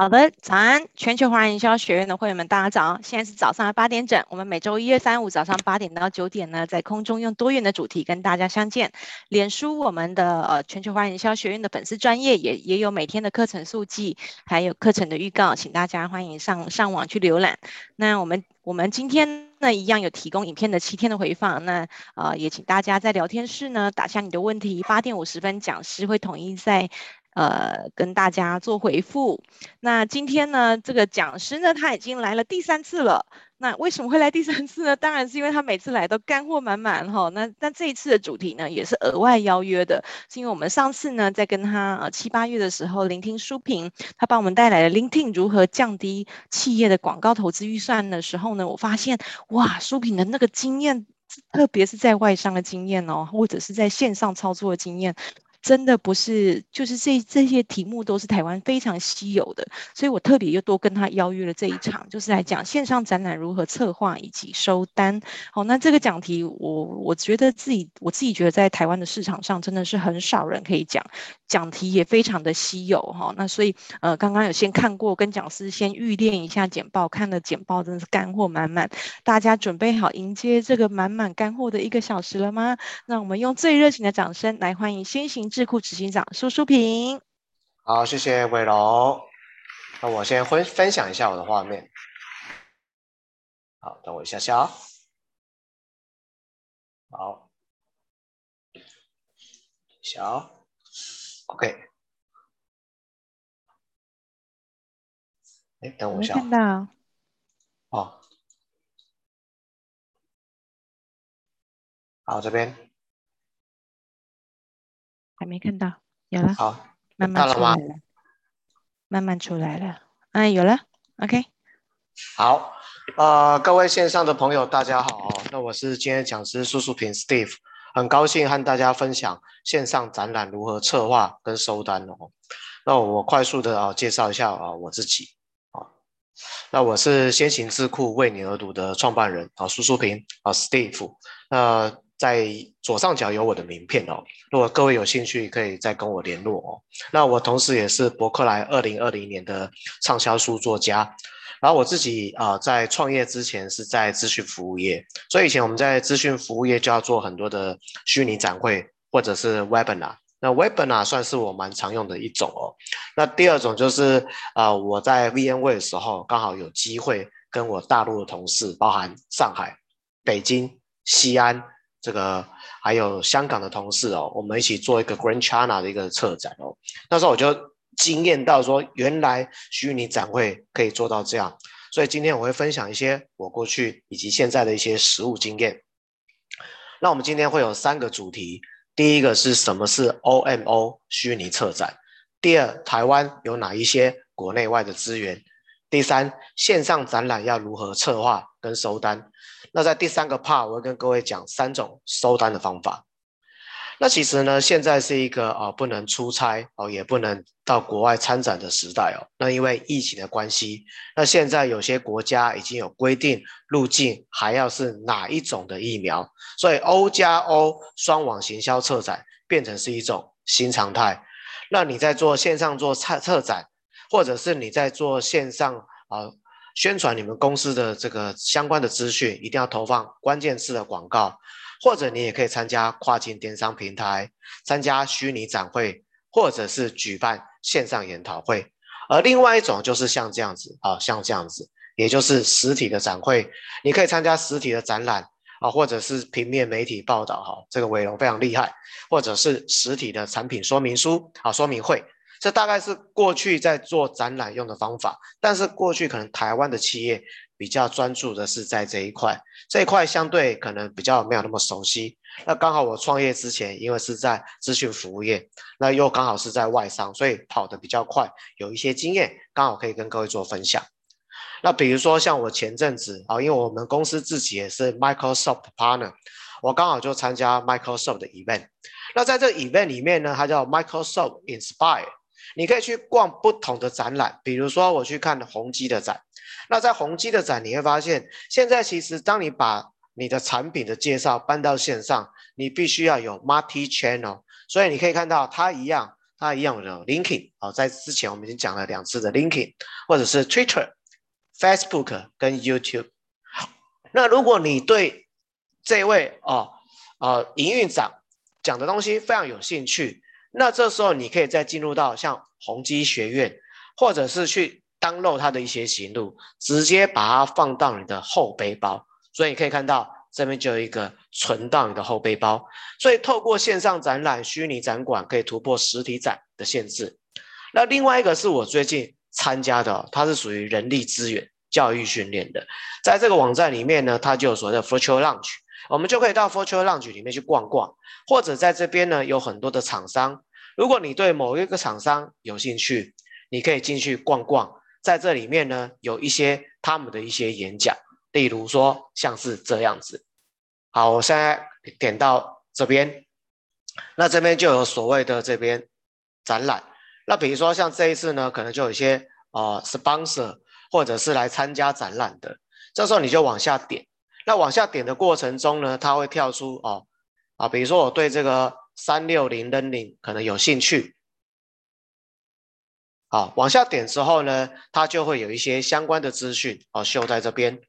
好的，早安，全球华人营销学院的会员们，大家早！现在是早上八点整，我们每周一、二、三、五早上八点到九点呢，在空中用多元的主题跟大家相见。脸书我们的呃全球华人营销学院的粉丝专业也也有每天的课程速记，还有课程的预告，请大家欢迎上上网去浏览。那我们我们今天呢一样有提供影片的七天的回放，那呃也请大家在聊天室呢打下你的问题，八点五十分讲师会统一在。呃，跟大家做回复。那今天呢，这个讲师呢，他已经来了第三次了。那为什么会来第三次呢？当然是因为他每次来都干货满满哈。那那这一次的主题呢，也是额外邀约的，是因为我们上次呢，在跟他呃七八月的时候聆听书评，他帮我们带来了 LinkedIn 如何降低企业的广告投资预算的时候呢，我发现哇，书评的那个经验，特别是在外商的经验哦，或者是在线上操作的经验。真的不是，就是这这些题目都是台湾非常稀有的，所以我特别又多跟他邀约了这一场，就是来讲线上展览如何策划以及收单。好，那这个讲题我我觉得自己我自己觉得在台湾的市场上真的是很少人可以讲，讲题也非常的稀有哈。那所以呃刚刚有先看过，跟讲师先预练一下简报，看了简报真的是干货满满，大家准备好迎接这个满满干货的一个小时了吗？那我们用最热情的掌声来欢迎先行。智库执行长苏淑萍，好，谢谢伟龙。那我先分分享一下我的画面。好，等我一下下啊。好，小，OK。哎，等我一下。看到。哦。好，这边。还没看到，有了，好，慢慢出来了，了慢慢出来了，嗯，有了，OK，好，呃，各位线上的朋友，大家好，那我是今天讲师苏书评 Steve，很高兴和大家分享线上展览如何策划跟收单哦。那我快速的啊介绍一下啊我自己啊，那我是先行智库为你而读的创办人啊苏书平啊 Steve，那。在左上角有我的名片哦，如果各位有兴趣，可以再跟我联络哦。那我同时也是博客来二零二零年的畅销书作家，然后我自己啊、在创业之前是在资讯服务业，所以以前我们在资讯服务业就要做很多的虚拟展会或者是 Webinar，那 Webinar 算是我蛮常用的一种哦。那第二种就是啊、呃、我在 VMware 的时候刚好有机会跟我大陆的同事，包含上海、北京、西安。这个还有香港的同事哦，我们一起做一个 Grand China 的一个策展哦。那时候我就惊艳到说，原来虚拟展会可以做到这样。所以今天我会分享一些我过去以及现在的一些实务经验。那我们今天会有三个主题，第一个是什么是 OMO 虚拟策展？第二，台湾有哪一些国内外的资源？第三，线上展览要如何策划跟收单？那在第三个 part，我会跟各位讲三种收单的方法。那其实呢，现在是一个啊、不能出差哦，也不能到国外参展的时代哦。那因为疫情的关系，那现在有些国家已经有规定入境还要是哪一种的疫苗，所以 O 加 O 双网行销策展变成是一种新常态。那你在做线上做策策展，或者是你在做线上啊。宣传你们公司的这个相关的资讯，一定要投放关键字的广告，或者你也可以参加跨境电商平台，参加虚拟展会，或者是举办线上研讨会。而另外一种就是像这样子啊，像这样子，也就是实体的展会，你可以参加实体的展览啊，或者是平面媒体报道哈，这个伟龙非常厉害，或者是实体的产品说明书啊，说明会。这大概是过去在做展览用的方法，但是过去可能台湾的企业比较专注的是在这一块，这一块相对可能比较没有那么熟悉。那刚好我创业之前，因为是在资讯服务业，那又刚好是在外商，所以跑得比较快，有一些经验，刚好可以跟各位做分享。那比如说像我前阵子啊，因为我们公司自己也是 Microsoft Partner，我刚好就参加 Microsoft 的 event。那在这 event 里面呢，它叫 Microsoft Inspire。你可以去逛不同的展览，比如说我去看宏基的展。那在宏基的展，你会发现，现在其实当你把你的产品的介绍搬到线上，你必须要有 multi channel。所以你可以看到，它一样，它一样的 linking 啊，在之前我们已经讲了两次的 linking，或者是 Twitter、Facebook 跟 YouTube。那如果你对这位哦呃营运长讲的东西非常有兴趣，那这时候你可以再进入到像宏基学院，或者是去 download 它的一些行录，直接把它放到你的后背包。所以你可以看到这边就有一个存到你的后背包。所以透过线上展览、虚拟展馆可以突破实体展的限制。那另外一个是我最近参加的，它是属于人力资源教育训练的。在这个网站里面呢，它就有所谓的 Virtual Lounge，我们就可以到 Virtual Lounge 里面去逛逛，或者在这边呢有很多的厂商。如果你对某一个厂商有兴趣，你可以进去逛逛。在这里面呢，有一些他们的一些演讲，例如说像是这样子。好，我现在点到这边，那这边就有所谓的这边展览。那比如说像这一次呢，可能就有一些呃 sponsor 或者是来参加展览的。这时候你就往下点，那往下点的过程中呢，它会跳出哦啊，比如说我对这个三六零 Learning 可能有兴趣。好，往下点之后呢，它就会有一些相关的资讯哦，秀在这边。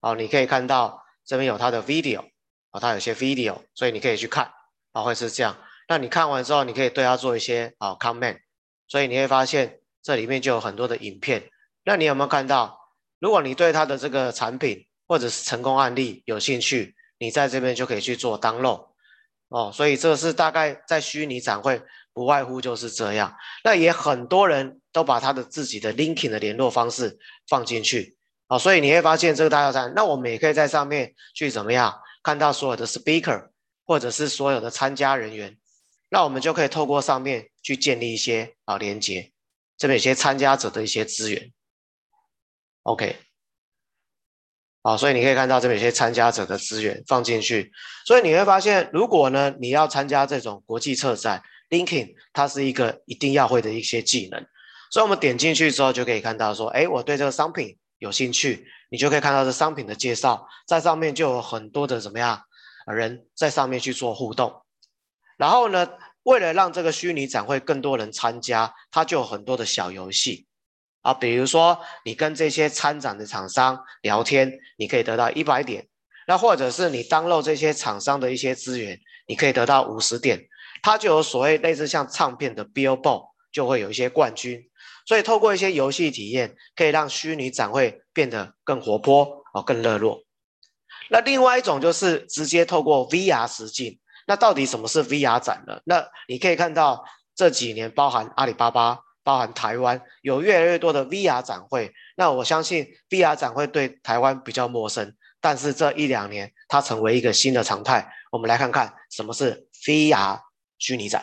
好，你可以看到这边有它的 video，啊，它有些 video，所以你可以去看，啊，会是这样。那你看完之后，你可以对它做一些啊 comment，所以你会发现这里面就有很多的影片。那你有没有看到？如果你对它的这个产品或者是成功案例有兴趣，你在这边就可以去做 download。哦，所以这是大概在虚拟展会。不外乎就是这样，那也很多人都把他的自己的 linking 的联络方式放进去啊，所以你会发现这个大家站，那我们也可以在上面去怎么样看到所有的 speaker 或者是所有的参加人员，那我们就可以透过上面去建立一些啊连接，这边有些参加者的一些资源，OK，好，所以你可以看到这边有些参加者的资源放进去，所以你会发现，如果呢你要参加这种国际策展。Linking 它是一个一定要会的一些技能，所以我们点进去之后就可以看到说，哎，我对这个商品有兴趣，你就可以看到这商品的介绍，在上面就有很多的怎么样人在上面去做互动。然后呢，为了让这个虚拟展会更多人参加，它就有很多的小游戏啊，比如说你跟这些参展的厂商聊天，你可以得到一百点；那或者是你登录这些厂商的一些资源，你可以得到五十点。它就有所谓类似像唱片的 Billboard，就会有一些冠军，所以透过一些游戏体验，可以让虚拟展会变得更活泼哦，更热络。那另外一种就是直接透过 VR 实境。那到底什么是 VR 展呢？那你可以看到这几年，包含阿里巴巴、包含台湾，有越来越多的 VR 展会。那我相信 VR 展会对台湾比较陌生，但是这一两年它成为一个新的常态。我们来看看什么是 VR。虚拟展。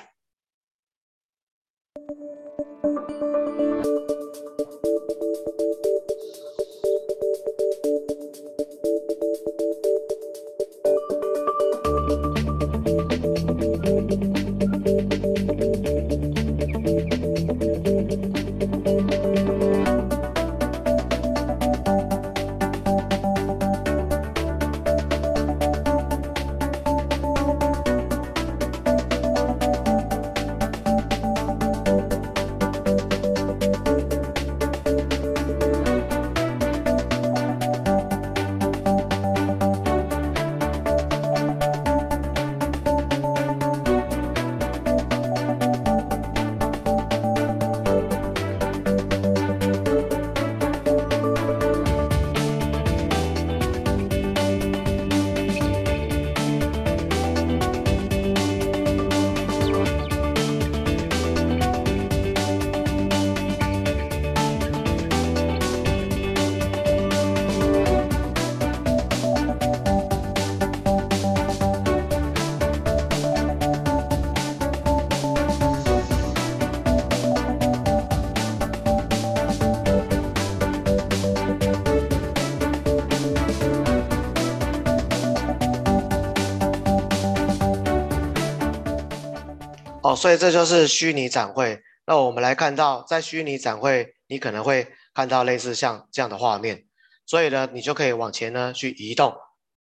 哦，所以这就是虚拟展会。那我们来看到，在虚拟展会，你可能会看到类似像这样的画面。所以呢，你就可以往前呢去移动，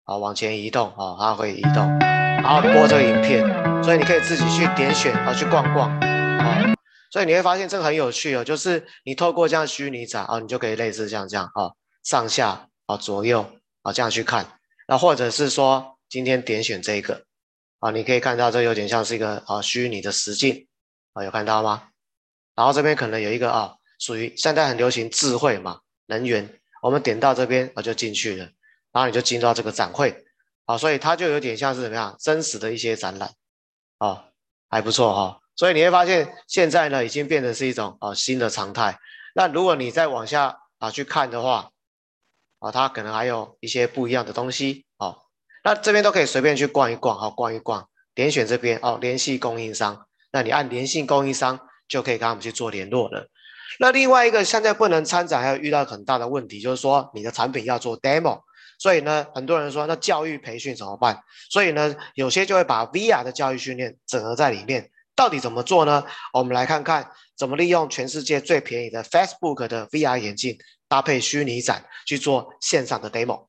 啊，往前移动，啊，它会移动，然后播这个影片。所以你可以自己去点选，啊，去逛逛，啊。所以你会发现这个很有趣哦，就是你透过这样虚拟展啊，你就可以类似像这样啊，上下啊左右啊这样去看，那或者是说今天点选这个啊，你可以看到这有点像是一个啊虚拟的实境啊，有看到吗？然后这边可能有一个啊，属于现在很流行智慧嘛，能源，我们点到这边啊就进去了，然后你就进入到这个展会啊，所以它就有点像是怎么样真实的一些展览啊，还不错哈。所以你会发现，现在呢已经变成是一种啊新的常态。那如果你再往下啊去看的话，啊，它可能还有一些不一样的东西。那这边都可以随便去逛一逛，好，逛一逛，点选这边哦，联系供应商。那你按联系供应商，就可以跟他们去做联络了。那另外一个现在不能参展，还有遇到很大的问题，就是说你的产品要做 demo。所以呢，很多人说那教育培训怎么办？所以呢，有些就会把 VR 的教育训练整合在里面。到底怎么做呢？我们来看看怎么利用全世界最便宜的 Facebook 的 VR 眼镜，搭配虚拟展去做线上的 demo。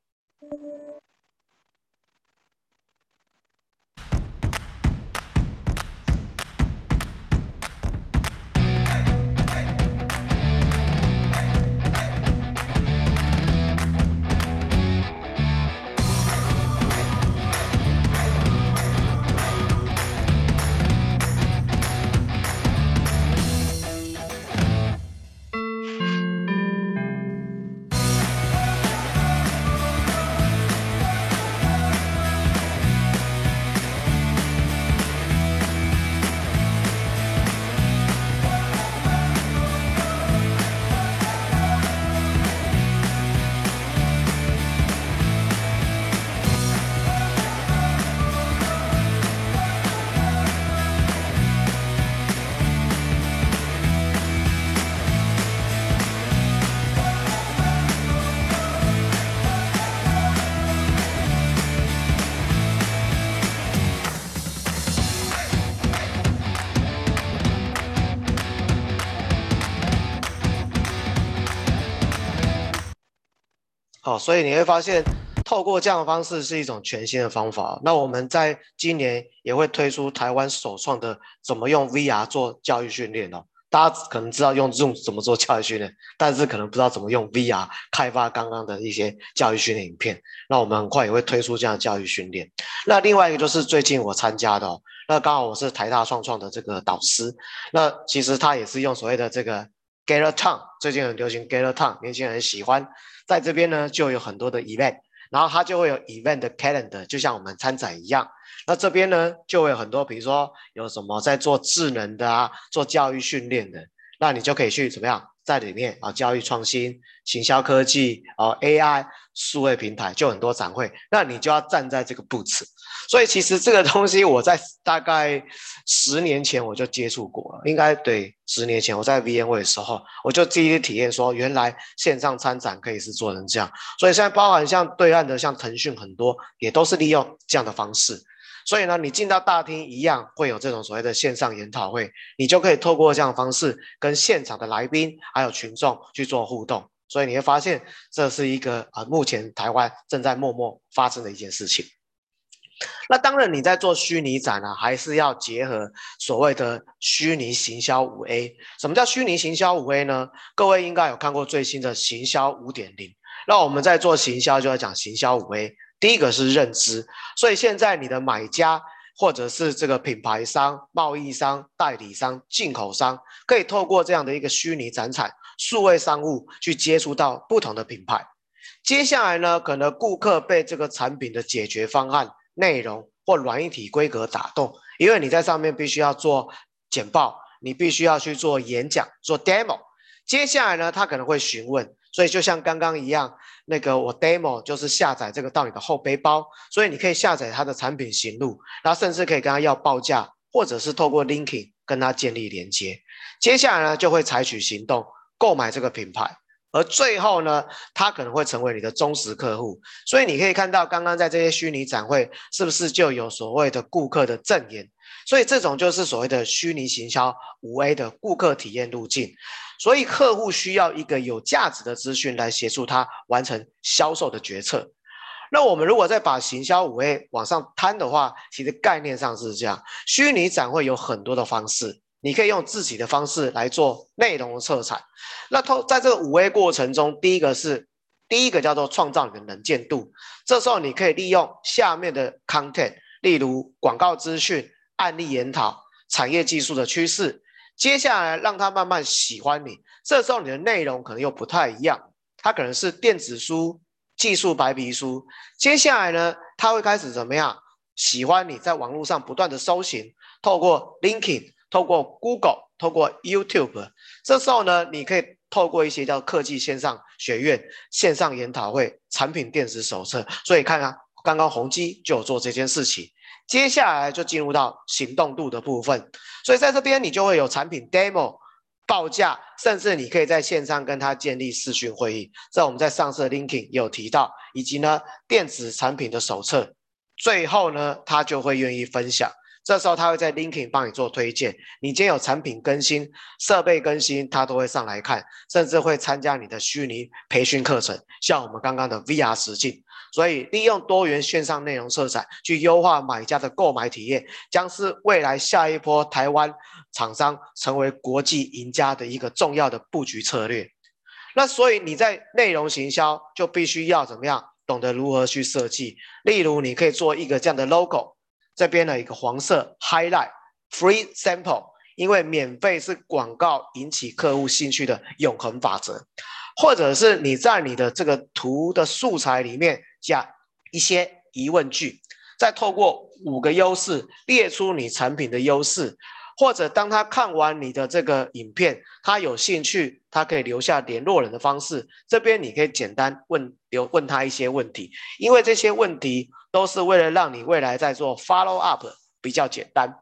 好，所以你会发现，透过这样的方式是一种全新的方法。那我们在今年也会推出台湾首创的怎么用 VR 做教育训练哦。大家可能知道用 Zoom 怎么做教育训练，但是可能不知道怎么用 VR 开发刚刚的一些教育训练影片。那我们很快也会推出这样的教育训练。那另外一个就是最近我参加的哦，那刚好我是台大创创的这个导师，那其实他也是用所谓的这个 Gather Town，最近很流行 Gather Town，年轻人喜欢。在这边呢，就有很多的 event，然后它就会有 event 的 calendar，就像我们参展一样。那这边呢，就会有很多，比如说有什么在做智能的啊，做教育训练的，那你就可以去怎么样，在里面啊，教育创新、行销科技啊，AI 数位平台，就很多展会，那你就要站在这个 booth。所以其实这个东西我在大概十年前我就接触过了，应该对，十年前我在 VMW 的时候，我就第一次体验说，原来线上参展可以是做成这样。所以现在包含像对岸的，像腾讯很多也都是利用这样的方式。所以呢，你进到大厅一样会有这种所谓的线上研讨会，你就可以透过这样的方式跟现场的来宾还有群众去做互动。所以你会发现这是一个啊，目前台湾正在默默发生的一件事情。那当然，你在做虚拟展呢、啊，还是要结合所谓的虚拟行销五 A。什么叫虚拟行销五 A 呢？各位应该有看过最新的行销五点零。那我们在做行销，就要讲行销五 A。第一个是认知，所以现在你的买家或者是这个品牌商、贸易商、代理商、进口商，可以透过这样的一个虚拟展场、数位商务去接触到不同的品牌。接下来呢，可能顾客被这个产品的解决方案。内容或软硬体规格打动，因为你在上面必须要做简报，你必须要去做演讲、做 demo。接下来呢，他可能会询问，所以就像刚刚一样，那个我 demo 就是下载这个到你的后背包，所以你可以下载他的产品型录，然后甚至可以跟他要报价，或者是透过 linking 跟他建立连接。接下来呢，就会采取行动购买这个品牌。而最后呢，他可能会成为你的忠实客户，所以你可以看到刚刚在这些虚拟展会，是不是就有所谓的顾客的证言？所以这种就是所谓的虚拟行销五 A 的顾客体验路径。所以客户需要一个有价值的资讯来协助他完成销售的决策。那我们如果再把行销五 A 往上摊的话，其实概念上是这样：虚拟展会有很多的方式，你可以用自己的方式来做内容的策产。那透在这个五 A 过程中，第一个是第一个叫做创造你的能见度。这时候你可以利用下面的 content，例如广告资讯、案例研讨、产业技术的趋势。接下来让他慢慢喜欢你。这时候你的内容可能又不太一样，它可能是电子书、技术白皮书。接下来呢，他会开始怎么样？喜欢你在网络上不断的搜寻，透过 linking。透过 Google，透过 YouTube，这时候呢，你可以透过一些叫科技线上学院、线上研讨会、产品电子手册。所以看啊，刚刚宏基就有做这件事情。接下来就进入到行动度的部分。所以在这边你就会有产品 demo、报价，甚至你可以在线上跟他建立视讯会议。这我们在上次的 LinkedIn 也有提到，以及呢电子产品的手册。最后呢，他就会愿意分享。这时候他会在 LinkedIn 帮你做推荐，你今天有产品更新、设备更新，他都会上来看，甚至会参加你的虚拟培训课程，像我们刚刚的 VR 实境。所以利用多元线上内容色彩去优化买家的购买体验，将是未来下一波台湾厂商成为国际赢家的一个重要的布局策略。那所以你在内容行销就必须要怎么样，懂得如何去设计，例如你可以做一个这样的 logo。这边的一个黄色 highlight free sample，因为免费是广告引起客户兴趣的永恒法则，或者是你在你的这个图的素材里面加一些疑问句，再透过五个优势列出你产品的优势，或者当他看完你的这个影片，他有兴趣，他可以留下联络人的方式，这边你可以简单问留问他一些问题，因为这些问题。都是为了让你未来在做 follow up 比较简单。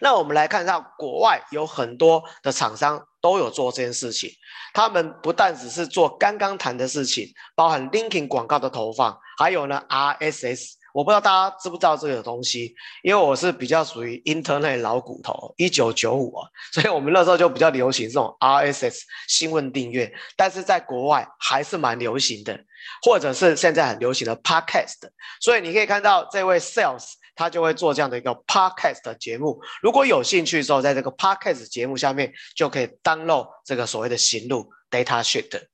那我们来看一下，国外有很多的厂商都有做这件事情。他们不但只是做刚刚谈的事情，包含 linking 广告的投放，还有呢 RSS。我不知道大家知不知道这个东西，因为我是比较属于 Internet 老骨头，一九九五啊，所以我们那时候就比较流行这种 RSS 新闻订阅，但是在国外还是蛮流行的，或者是现在很流行的 Podcast。所以你可以看到这位 Sales 他就会做这样的一个 Podcast 的节目，如果有兴趣的时候，在这个 Podcast 节目下面就可以 download 这个所谓的行路 Data Sheet。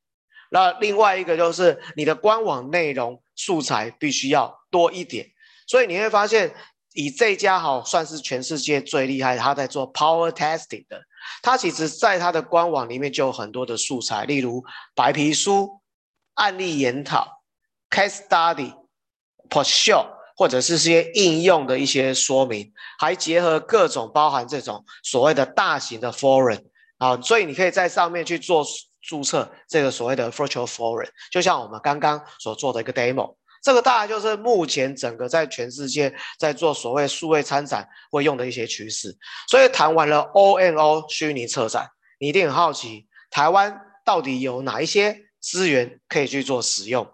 那另外一个就是你的官网内容素材必须要多一点，所以你会发现，以这家好算是全世界最厉害，他在做 Power Testing 的，他其实在他的官网里面就有很多的素材，例如白皮书、案例研讨、Case Study、Post Show，或者是些应用的一些说明，还结合各种包含这种所谓的大型的 Forum 啊，所以你可以在上面去做。注册这个所谓的 virtual forum，就像我们刚刚所做的一个 demo，这个大概就是目前整个在全世界在做所谓数位参展会用的一些趋势。所以谈完了 O N O 虚拟策展，你一定很好奇，台湾到底有哪一些资源可以去做使用？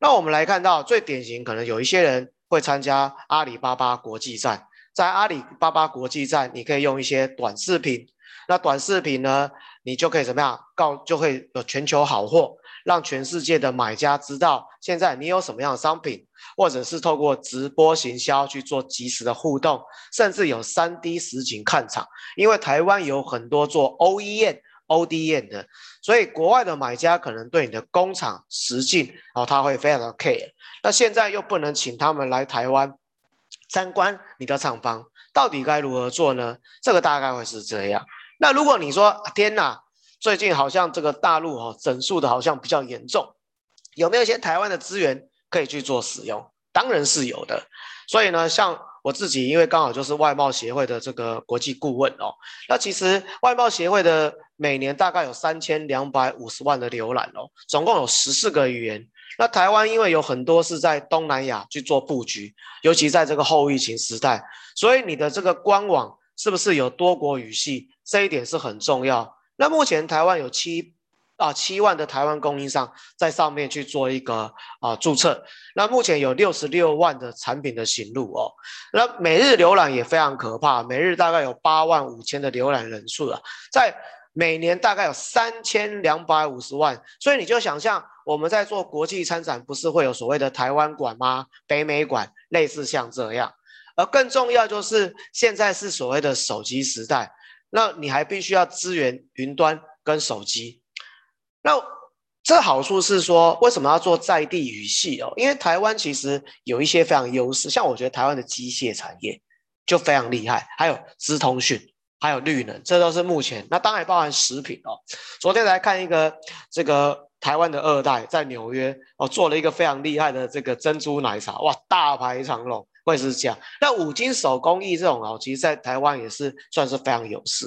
那我们来看到最典型，可能有一些人会参加阿里巴巴国际站，在阿里巴巴国际站，你可以用一些短视频。那短视频呢，你就可以怎么样告，就会有全球好货，让全世界的买家知道现在你有什么样的商品，或者是透过直播行销去做及时的互动，甚至有 3D 实景看场。因为台湾有很多做 OEM、ODM 的，所以国外的买家可能对你的工厂实境，然后他会非常的 care。那现在又不能请他们来台湾参观你的厂房，到底该如何做呢？这个大概会是这样。那如果你说天哪，最近好像这个大陆哦整数的好像比较严重，有没有一些台湾的资源可以去做使用？当然是有的。所以呢，像我自己，因为刚好就是外贸协会的这个国际顾问哦，那其实外贸协会的每年大概有三千两百五十万的浏览哦，总共有十四个语言。那台湾因为有很多是在东南亚去做布局，尤其在这个后疫情时代，所以你的这个官网是不是有多国语系？这一点是很重要。那目前台湾有七啊七万的台湾供应商在上面去做一个啊注册。那目前有六十六万的产品的行路哦。那每日浏览也非常可怕，每日大概有八万五千的浏览人数了，在每年大概有三千两百五十万。所以你就想象我们在做国际参展，不是会有所谓的台湾馆吗？北美馆类似像这样。而更重要就是现在是所谓的手机时代，那你还必须要支援云端跟手机。那这好处是说，为什么要做在地语系哦？因为台湾其实有一些非常优势，像我觉得台湾的机械产业就非常厉害，还有资通讯，还有绿能，这都是目前。那当然包含食品哦。昨天来看一个这个台湾的二代在纽约哦，做了一个非常厉害的这个珍珠奶茶，哇，大排长龙，会是这样。那五金手工艺这种哦，其实在台湾也是算是非常有势。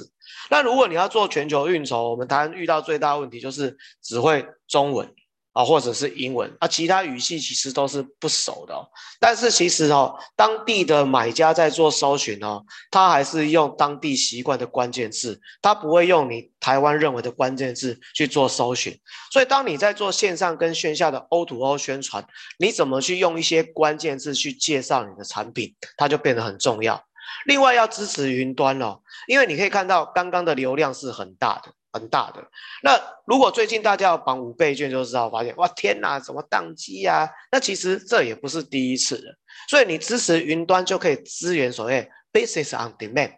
那如果你要做全球运筹，我们台湾遇到最大问题就是只会中文啊，或者是英文啊，其他语系其实都是不熟的哦。但是其实哦，当地的买家在做搜寻哦，他还是用当地习惯的关键字，他不会用你台湾认为的关键字去做搜寻。所以当你在做线上跟线下的 O2O 宣传，你怎么去用一些关键字去介绍你的产品，它就变得很重要。另外要支持云端哦，因为你可以看到刚刚的流量是很大的，很大的。那如果最近大家要绑五倍券，就知道发现哇天哪，怎么宕机啊？那其实这也不是第一次了。所以你支持云端就可以支援所谓 Business on Demand，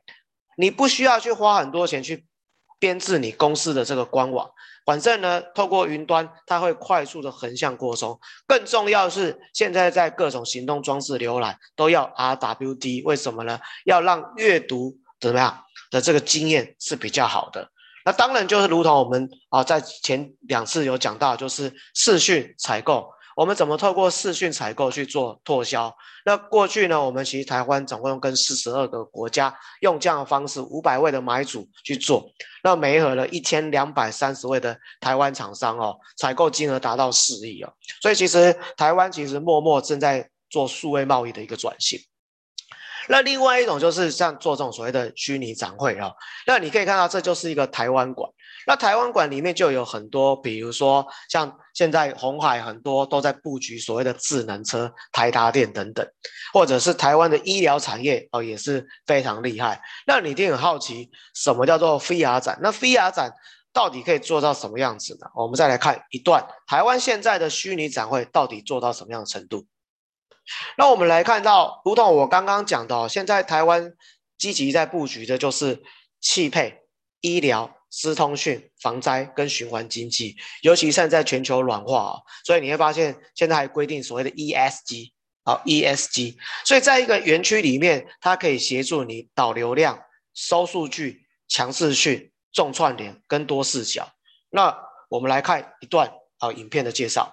你不需要去花很多钱去编制你公司的这个官网。反正呢，透过云端，它会快速的横向扩充。更重要的是，现在在各种行动装置浏览都要 RWD，为什么呢？要让阅读怎么样的这个经验是比较好的。那当然就是如同我们啊，在前两次有讲到，就是视讯采购。我们怎么透过视讯采购去做拓销？那过去呢，我们其实台湾总共跟四十二个国家用这样的方式，五百位的买主去做，那媒合了一千两百三十位的台湾厂商哦，采购金额达到四亿哦。所以其实台湾其实默默正在做数位贸易的一个转型。那另外一种就是像做这种所谓的虚拟展会哦，那你可以看到这就是一个台湾馆。那台湾馆里面就有很多，比如说像现在红海很多都在布局所谓的智能车、台达电等等，或者是台湾的医疗产业哦，也是非常厉害。那你一定很好奇，什么叫做 VR 展？那 VR 展到底可以做到什么样子呢？我们再来看一段台湾现在的虚拟展会到底做到什么样的程度？那我们来看到，如同我刚刚讲的，现在台湾积极在布局的就是汽配、医疗。资通讯、防灾跟循环经济，尤其现在全球暖化啊，所以你会发现现在还规定所谓的 ESG，好 ESG，所以在一个园区里面，它可以协助你导流量、收数据、强视讯、重串联跟多视角。那我们来看一段啊影片的介绍。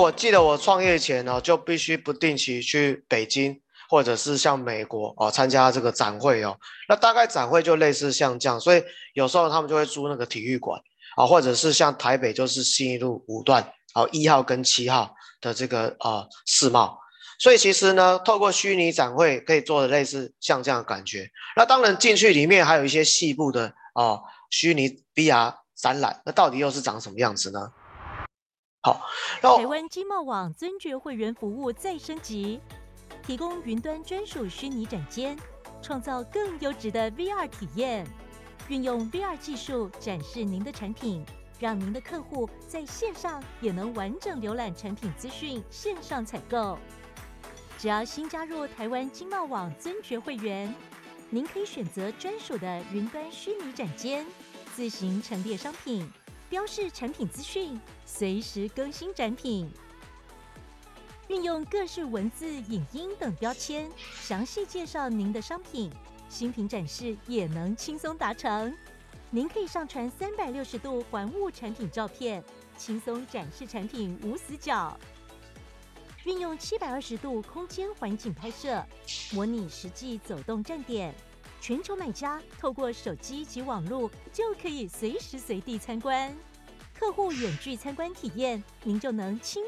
我记得我创业前呢，就必须不定期去北京或者是像美国哦参加这个展会哦。那大概展会就类似像这样，所以有时候他们就会租那个体育馆啊，或者是像台北就是新一路五段啊一号跟七号的这个啊世贸。所以其实呢，透过虚拟展会可以做的类似像这样的感觉。那当然进去里面还有一些细部的啊虚拟 VR 展览，那到底又是长什么样子呢？好，台湾经贸网尊爵会员服务再升级，提供云端专属虚拟展间，创造更优质的 VR 体验。运用 VR 技术展示您的产品，让您的客户在线上也能完整浏览产品资讯，线上采购。只要新加入台湾经贸网尊爵会员，您可以选择专属的云端虚拟展间，自行陈列商品。标示产品资讯，随时更新展品，运用各式文字、影音等标签，详细介绍您的商品。新品展示也能轻松达成。您可以上传三百六十度环物产品照片，轻松展示产品无死角。运用七百二十度空间环境拍摄，模拟实际走动站点。全球买家透过手机及网络就可以随时随地参观，客户远距参观体验，您就能亲。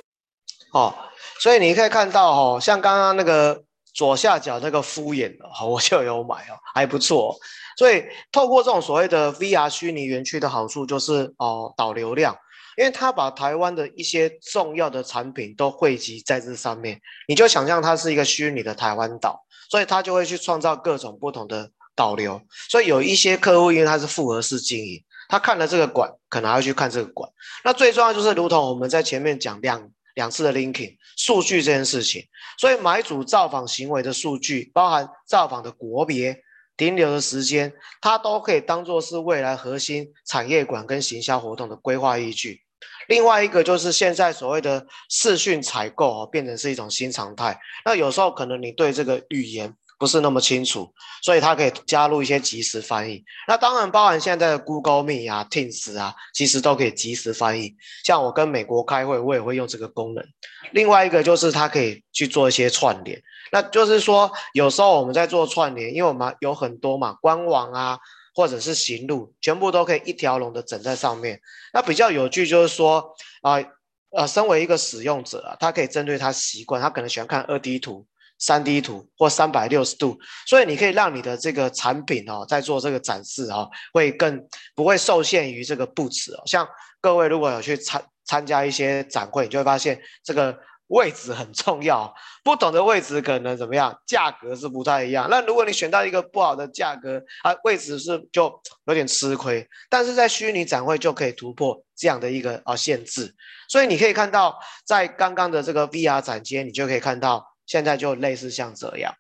哦，所以你可以看到哦，像刚刚那个左下角那个敷衍的，我就有买哦，还不错。所以透过这种所谓的 VR 虚拟园区的好处就是哦，导流量，因为它把台湾的一些重要的产品都汇集在这上面，你就想象它是一个虚拟的台湾岛，所以它就会去创造各种不同的导流。所以有一些客户因为它是复合式经营，他看了这个馆，可能还要去看这个馆。那最重要就是，如同我们在前面讲两两次的 linking 数据这件事情，所以买主造访行为的数据，包含造访的国别。停留的时间，它都可以当做是未来核心产业馆跟行销活动的规划依据。另外一个就是现在所谓的视讯采购哦，变成是一种新常态。那有时候可能你对这个语言不是那么清楚，所以它可以加入一些即时翻译。那当然包含现在的 Google Meet 啊、Teams 啊，其实都可以即时翻译。像我跟美国开会，我也会用这个功能。另外一个就是它可以去做一些串联。那就是说，有时候我们在做串联，因为我们有很多嘛，官网啊，或者是行路，全部都可以一条龙的整在上面。那比较有趣就是说，啊、呃，身为一个使用者啊，他可以针对他习惯，他可能喜欢看二 D 图、三 D 图或三百六十度，所以你可以让你的这个产品哦，在做这个展示哦，会更不会受限于这个布置哦。像各位如果有去参参加一些展会，你就会发现这个。位置很重要，不同的位置可能怎么样，价格是不太一样。那如果你选到一个不好的价格，啊，位置是就有点吃亏。但是在虚拟展会就可以突破这样的一个啊限制。所以你可以看到，在刚刚的这个 VR 展间，你就可以看到现在就类似像这样。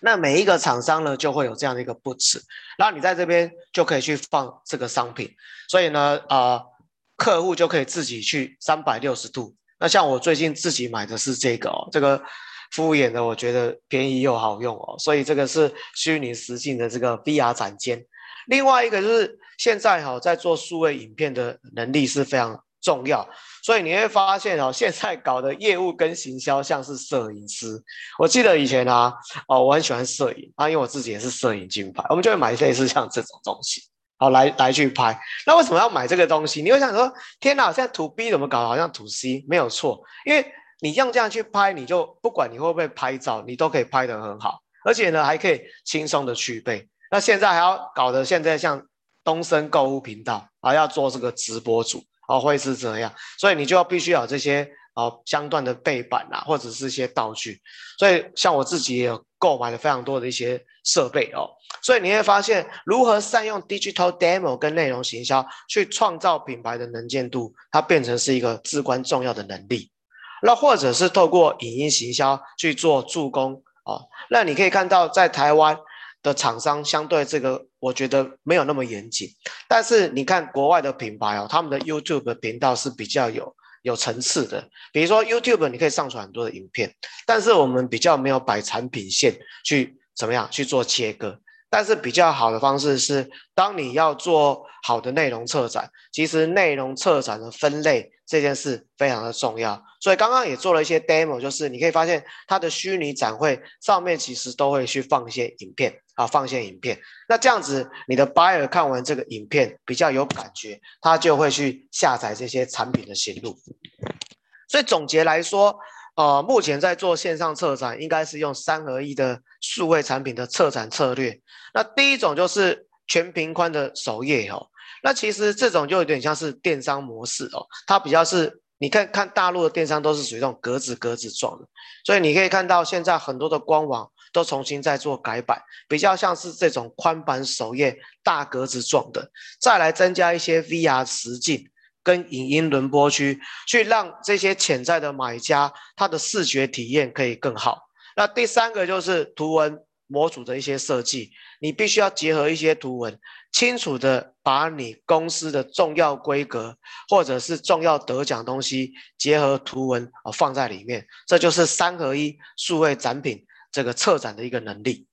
那每一个厂商呢，就会有这样的一个布置，然后你在这边就可以去放这个商品。所以呢，啊，客户就可以自己去三百六十度。那像我最近自己买的是这个哦，这个敷衍的，我觉得便宜又好用哦，所以这个是虚拟实境的这个 VR 展间。另外一个就是现在哈，在做数位影片的能力是非常重要，所以你会发现哦，现在搞的业务跟行销像是摄影师。我记得以前啊，哦，我很喜欢摄影啊，因为我自己也是摄影金牌，我们就会买类似像这种东西。好，来来去拍，那为什么要买这个东西？你会想说，天哪，现在 to B 怎么搞？好像 to C 没有错，因为你用这样去拍，你就不管你会不会拍照，你都可以拍得很好，而且呢，还可以轻松的去背。那现在还要搞得现在像东森购物频道啊，要做这个直播主哦，会是这样，所以你就要必须有这些。哦，相关的背板啊，或者是一些道具，所以像我自己也有购买了非常多的一些设备哦，所以你会发现如何善用 digital demo 跟内容行销去创造品牌的能见度，它变成是一个至关重要的能力。那或者是透过影音行销去做助攻哦，那你可以看到在台湾的厂商相对这个，我觉得没有那么严谨，但是你看国外的品牌哦，他们的 YouTube 频道是比较有。有层次的，比如说 YouTube，你可以上传很多的影片，但是我们比较没有摆产品线去怎么样去做切割。但是比较好的方式是，当你要做好的内容策展，其实内容策展的分类这件事非常的重要。所以刚刚也做了一些 demo，就是你可以发现它的虚拟展会上面其实都会去放一些影片啊，放一些影片。那这样子，你的 buyer 看完这个影片比较有感觉，他就会去下载这些产品的行路。所以总结来说。呃，目前在做线上策展，应该是用三合一的数位产品的策展策略。那第一种就是全屏宽的首页哦，那其实这种就有点像是电商模式哦，它比较是你看看大陆的电商都是属于这种格子格子状的，所以你可以看到现在很多的官网都重新在做改版，比较像是这种宽版首页大格子状的，再来增加一些 VR 实境。跟影音轮播区，去让这些潜在的买家，他的视觉体验可以更好。那第三个就是图文模组的一些设计，你必须要结合一些图文，清楚的把你公司的重要规格或者是重要得奖东西结合图文啊放在里面，这就是三合一数位展品这个策展的一个能力。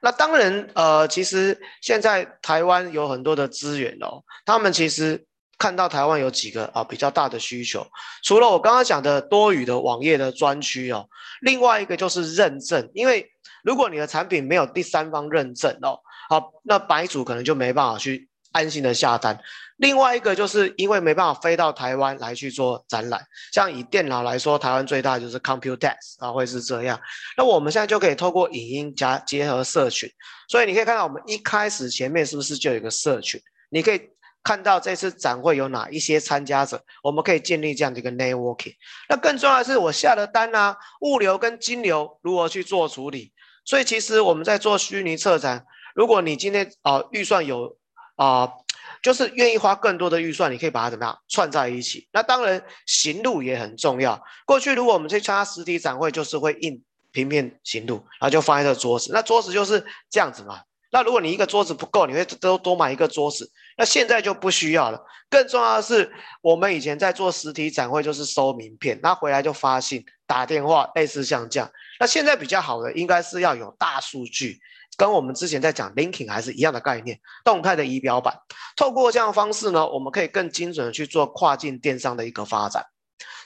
那当然，呃，其实现在台湾有很多的资源哦，他们其实。看到台湾有几个啊比较大的需求，除了我刚刚讲的多语的网页的专区哦，另外一个就是认证，因为如果你的产品没有第三方认证哦，好，那白主可能就没办法去安心的下单。另外一个就是因为没办法飞到台湾来去做展览，像以电脑来说，台湾最大就是 Computex 啊，会是这样。那我们现在就可以透过影音加结合社群，所以你可以看到我们一开始前面是不是就有一个社群？你可以看到这次展会有哪一些参加者，我们可以建立这样的一个 networking。那更重要的是，我下了单啊，物流跟金流如何去做处理？所以其实我们在做虚拟策展，如果你今天啊、预算有啊。就是愿意花更多的预算，你可以把它怎么样串在一起。那当然，行路也很重要。过去如果我们去参加实体展会，就是会印平面行路，然后就放在这桌子。那桌子就是这样子嘛。那如果你一个桌子不够，你会多多买一个桌子。那现在就不需要了。更重要的是，我们以前在做实体展会就是收名片，那回来就发信、打电话，类似像这样。那现在比较好的应该是要有大数据。跟我们之前在讲 linking 还是一样的概念，动态的仪表板，透过这样方式呢，我们可以更精准的去做跨境电商的一个发展。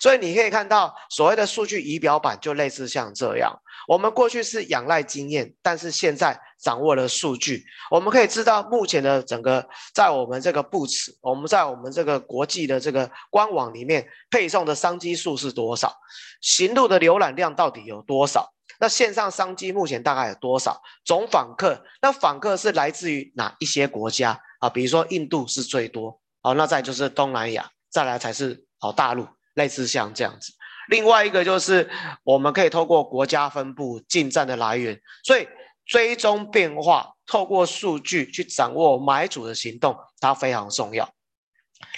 所以你可以看到，所谓的数据仪表板就类似像这样。我们过去是仰赖经验，但是现在掌握了数据，我们可以知道目前的整个在我们这个布茨我们在我们这个国际的这个官网里面配送的商机数是多少，行路的浏览量到底有多少。那线上商机目前大概有多少？总访客，那访客是来自于哪一些国家啊？比如说印度是最多，好，那再就是东南亚，再来才是哦大陆，类似像这样子。另外一个就是我们可以透过国家分布进站的来源，所以追踪变化，透过数据去掌握买主的行动，它非常重要。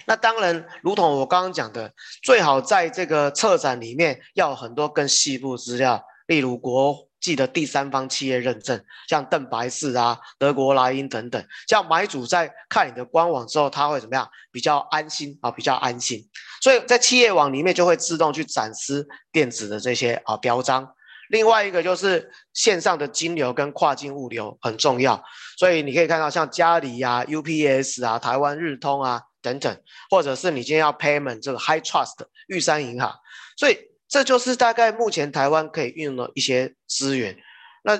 那当然，如同我刚刚讲的，最好在这个策展里面要很多更细部资料。例如国际的第三方企业认证，像邓白氏啊、德国莱茵等等，这样买主在看你的官网之后，他会怎么样？比较安心啊，比较安心。所以在企业网里面就会自动去展示电子的这些啊标章。另外一个就是线上的金流跟跨境物流很重要，所以你可以看到像嘉里啊、UPS 啊、台湾日通啊等等，或者是你今天要 payment 这个 High Trust 玉山银行，所以。这就是大概目前台湾可以运用的一些资源，那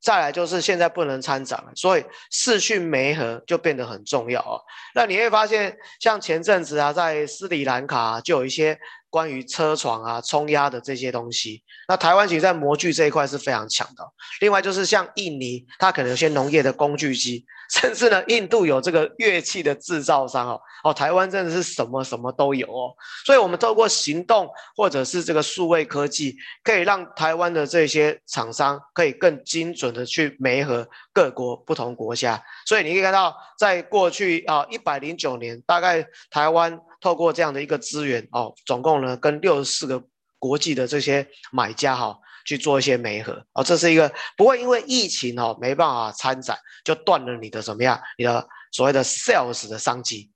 再来就是现在不能参展了，所以视讯媒合就变得很重要啊。那你会发现，像前阵子啊，在斯里兰卡啊，就有一些。关于车床啊、冲压的这些东西，那台湾其实在模具这一块是非常强的。另外就是像印尼，它可能有些农业的工具机，甚至呢，印度有这个乐器的制造商哦。哦，台湾真的是什么什么都有哦。所以，我们透过行动或者是这个数位科技，可以让台湾的这些厂商可以更精准的去媒合各国不同国家。所以你可以看到，在过去啊一百零九年，大概台湾。透过这样的一个资源哦，总共呢跟六十四个国际的这些买家哈、去做一些媒合哦，这是一个不会因为疫情哦没办法参展就断了你的怎么样，你的所谓的 sales 的商机。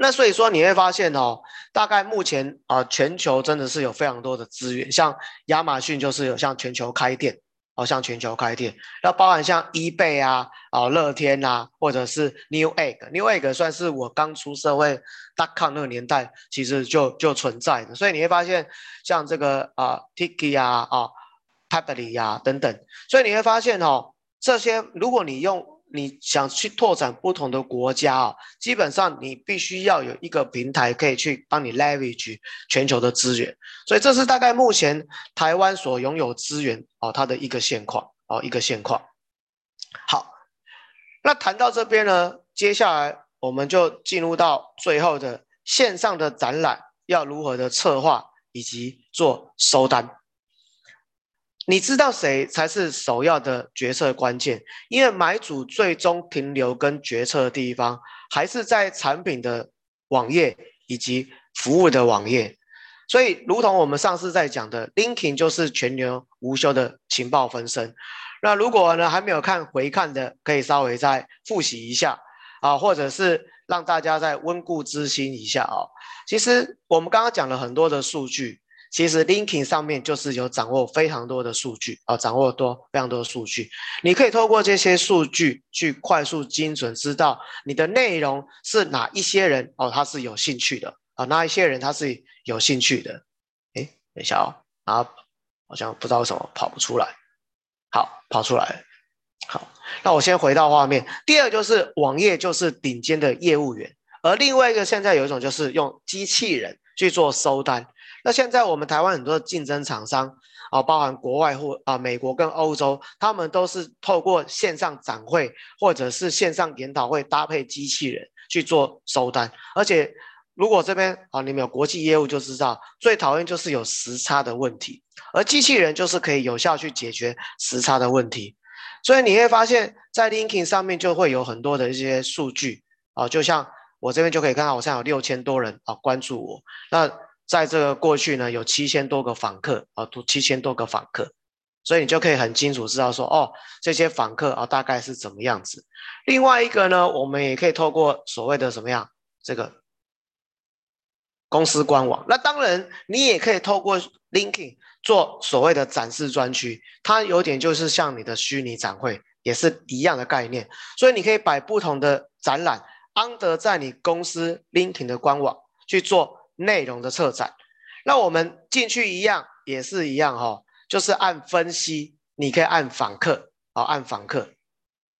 那所以说你会发现哦，大概目前啊全球真的是有非常多的资源，像亚马逊就是有像全球开店。好像全球开店，那包含像 eBay 啊、啊乐天啊，或者是 Newegg，Newegg 算是我刚出社会 dotcom 那个年代，其实就就存在的。所以你会发现，像这个啊 Tiki 啊、啊 Pabbly 啊等等，所以你会发现哦，这些如果你用。你想去拓展不同的国家啊，基本上你必须要有一个平台可以去帮你 leverage 全球的资源，所以这是大概目前台湾所拥有资源哦，它的一个现况哦，一个现况。好，那谈到这边呢，接下来我们就进入到最后的线上的展览要如何的策划以及做收单。你知道谁才是首要的决策关键？因为买主最终停留跟决策的地方，还是在产品的网页以及服务的网页。所以，如同我们上次在讲的，linking 就是全年无休的情报分身。那如果呢还没有看回看的，可以稍微再复习一下啊，或者是让大家再温故知新一下啊。其实我们刚刚讲了很多的数据。其实 linking 上面就是有掌握非常多的数据啊，掌握多非常多的数据，你可以透过这些数据去快速精准知道你的内容是哪一些人哦，他是有兴趣的啊，哪一些人他是有兴趣的？哎，等一下哦，啊，好像不知道为什么跑不出来，好，跑出来，好，那我先回到画面。第二就是网页就是顶尖的业务员，而另外一个现在有一种就是用机器人去做收单。那现在我们台湾很多的竞争厂商啊，包含国外或啊美国跟欧洲，他们都是透过线上展会或者是线上研讨会搭配机器人去做收单。而且如果这边啊你们有国际业务就知道，最讨厌就是有时差的问题，而机器人就是可以有效去解决时差的问题。所以你会发现在 LinkedIn 上面就会有很多的一些数据啊，就像我这边就可以看到，我现在有六千多人啊关注我。那在这个过去呢，有七千多个访客啊，都七千多个访客，所以你就可以很清楚知道说，哦，这些访客啊大概是怎么样子。另外一个呢，我们也可以透过所谓的什么样这个公司官网。那当然，你也可以透过 LinkedIn 做所谓的展示专区，它有点就是像你的虚拟展会，也是一样的概念。所以你可以摆不同的展览安德在你公司 LinkedIn 的官网去做。内容的策展，那我们进去一样也是一样哈、哦，就是按分析，你可以按访客，好、哦、按访客，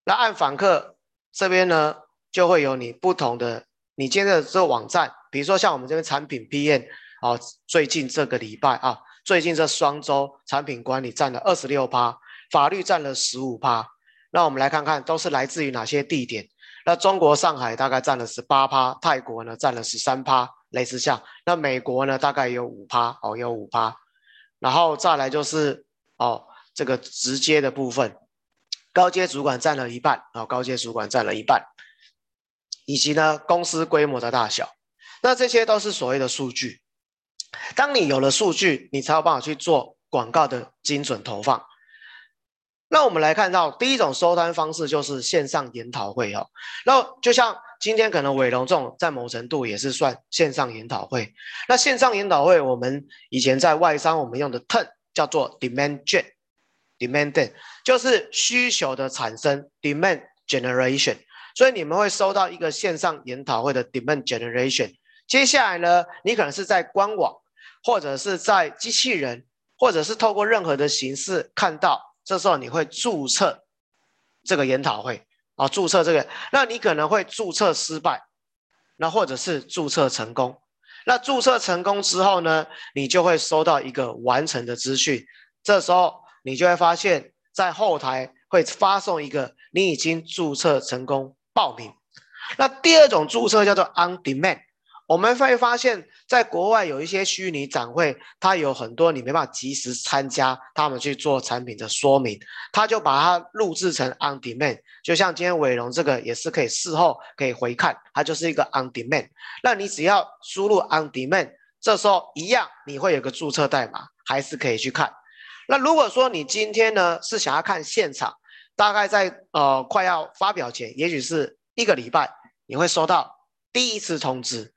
那按访客这边呢，就会有你不同的，你今天的这个网站，比如说像我们这边产品 PM，哦，最近这个礼拜啊，最近这双周产品管理占了二十六趴，法律占了十五趴，那我们来看看都是来自于哪些地点，那中国上海大概占了十八趴，泰国呢占了十三趴。类似像那美国呢，大概有五趴哦，有五趴，然后再来就是哦，这个直接的部分，高阶主管占了一半、哦，高阶主管占了一半，以及呢公司规模的大小，那这些都是所谓的数据。当你有了数据，你才有办法去做广告的精准投放。那我们来看到第一种收单方式就是线上研讨会哦，那就像。今天可能伟龙这种在某程度也是算线上研讨会。那线上研讨会，我们以前在外商我们用的 term 叫做 demand gen，demand gen 就是需求的产生 demand generation。所以你们会收到一个线上研讨会的 demand generation。接下来呢，你可能是在官网，或者是在机器人，或者是透过任何的形式看到，这时候你会注册这个研讨会。啊，注册这个，那你可能会注册失败，那或者是注册成功。那注册成功之后呢，你就会收到一个完成的资讯。这时候你就会发现，在后台会发送一个你已经注册成功报名。那第二种注册叫做 on demand。我们会发现，在国外有一些虚拟展会，它有很多你没办法及时参加，他们去做产品的说明，他就把它录制成 on demand。就像今天伟龙这个也是可以事后可以回看，它就是一个 on demand。那你只要输入 on demand，这时候一样你会有个注册代码，还是可以去看。那如果说你今天呢是想要看现场，大概在呃快要发表前，也许是一个礼拜，你会收到第一次通知。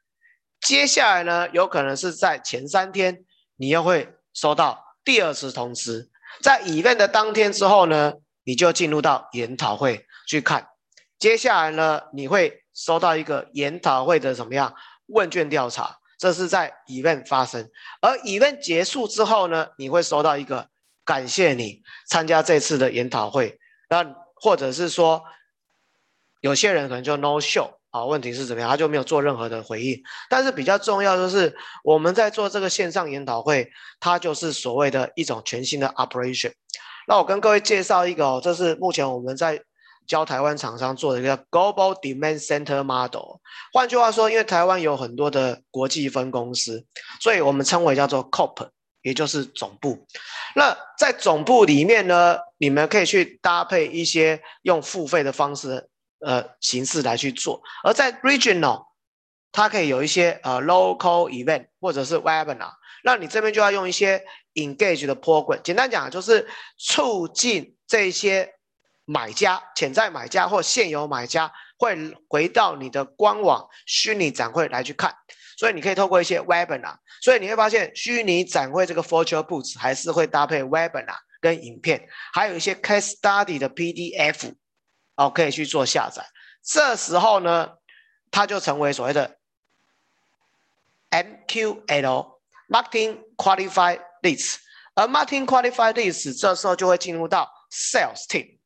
接下来呢，有可能是在前三天，你又会收到第二次通知。在 event 的当天之后呢，你就进入到研讨会去看。接下来呢，你会收到一个研讨会的怎么样问卷调查，这是在 event 发生。而 event 结束之后呢，你会收到一个感谢你参加这次的研讨会。那或者是说，有些人可能就 no show。好，问题是怎么样？他就没有做任何的回应。但是比较重要就是我们在做这个线上研讨会，它就是所谓的一种全新的 operation。那我跟各位介绍一个哦，这是目前我们在教台湾厂商做的一个 Global Demand Center Model。换句话说，因为台湾有很多的国际分公司，所以我们称为叫做 COP，也就是总部。那在总部里面呢，你们可以去搭配一些用付费的方式。呃，形式来去做，而在 regional，它可以有一些呃 local event 或者是 webinar，那你这边就要用一些 engage 的 program，简单讲就是促进这些买家、潜在买家或现有买家会回到你的官网虚拟展会来去看，所以你可以透过一些 webinar，所以你会发现虚拟展会这个 virtual booth 还是会搭配 webinar 跟影片，还有一些 case study 的 PDF。哦，可以去做下载。这时候呢，它就成为所谓的 MQL（Marketing Qualified List），而 Marketing Qualified List 这时候就会进入到 Sales Team。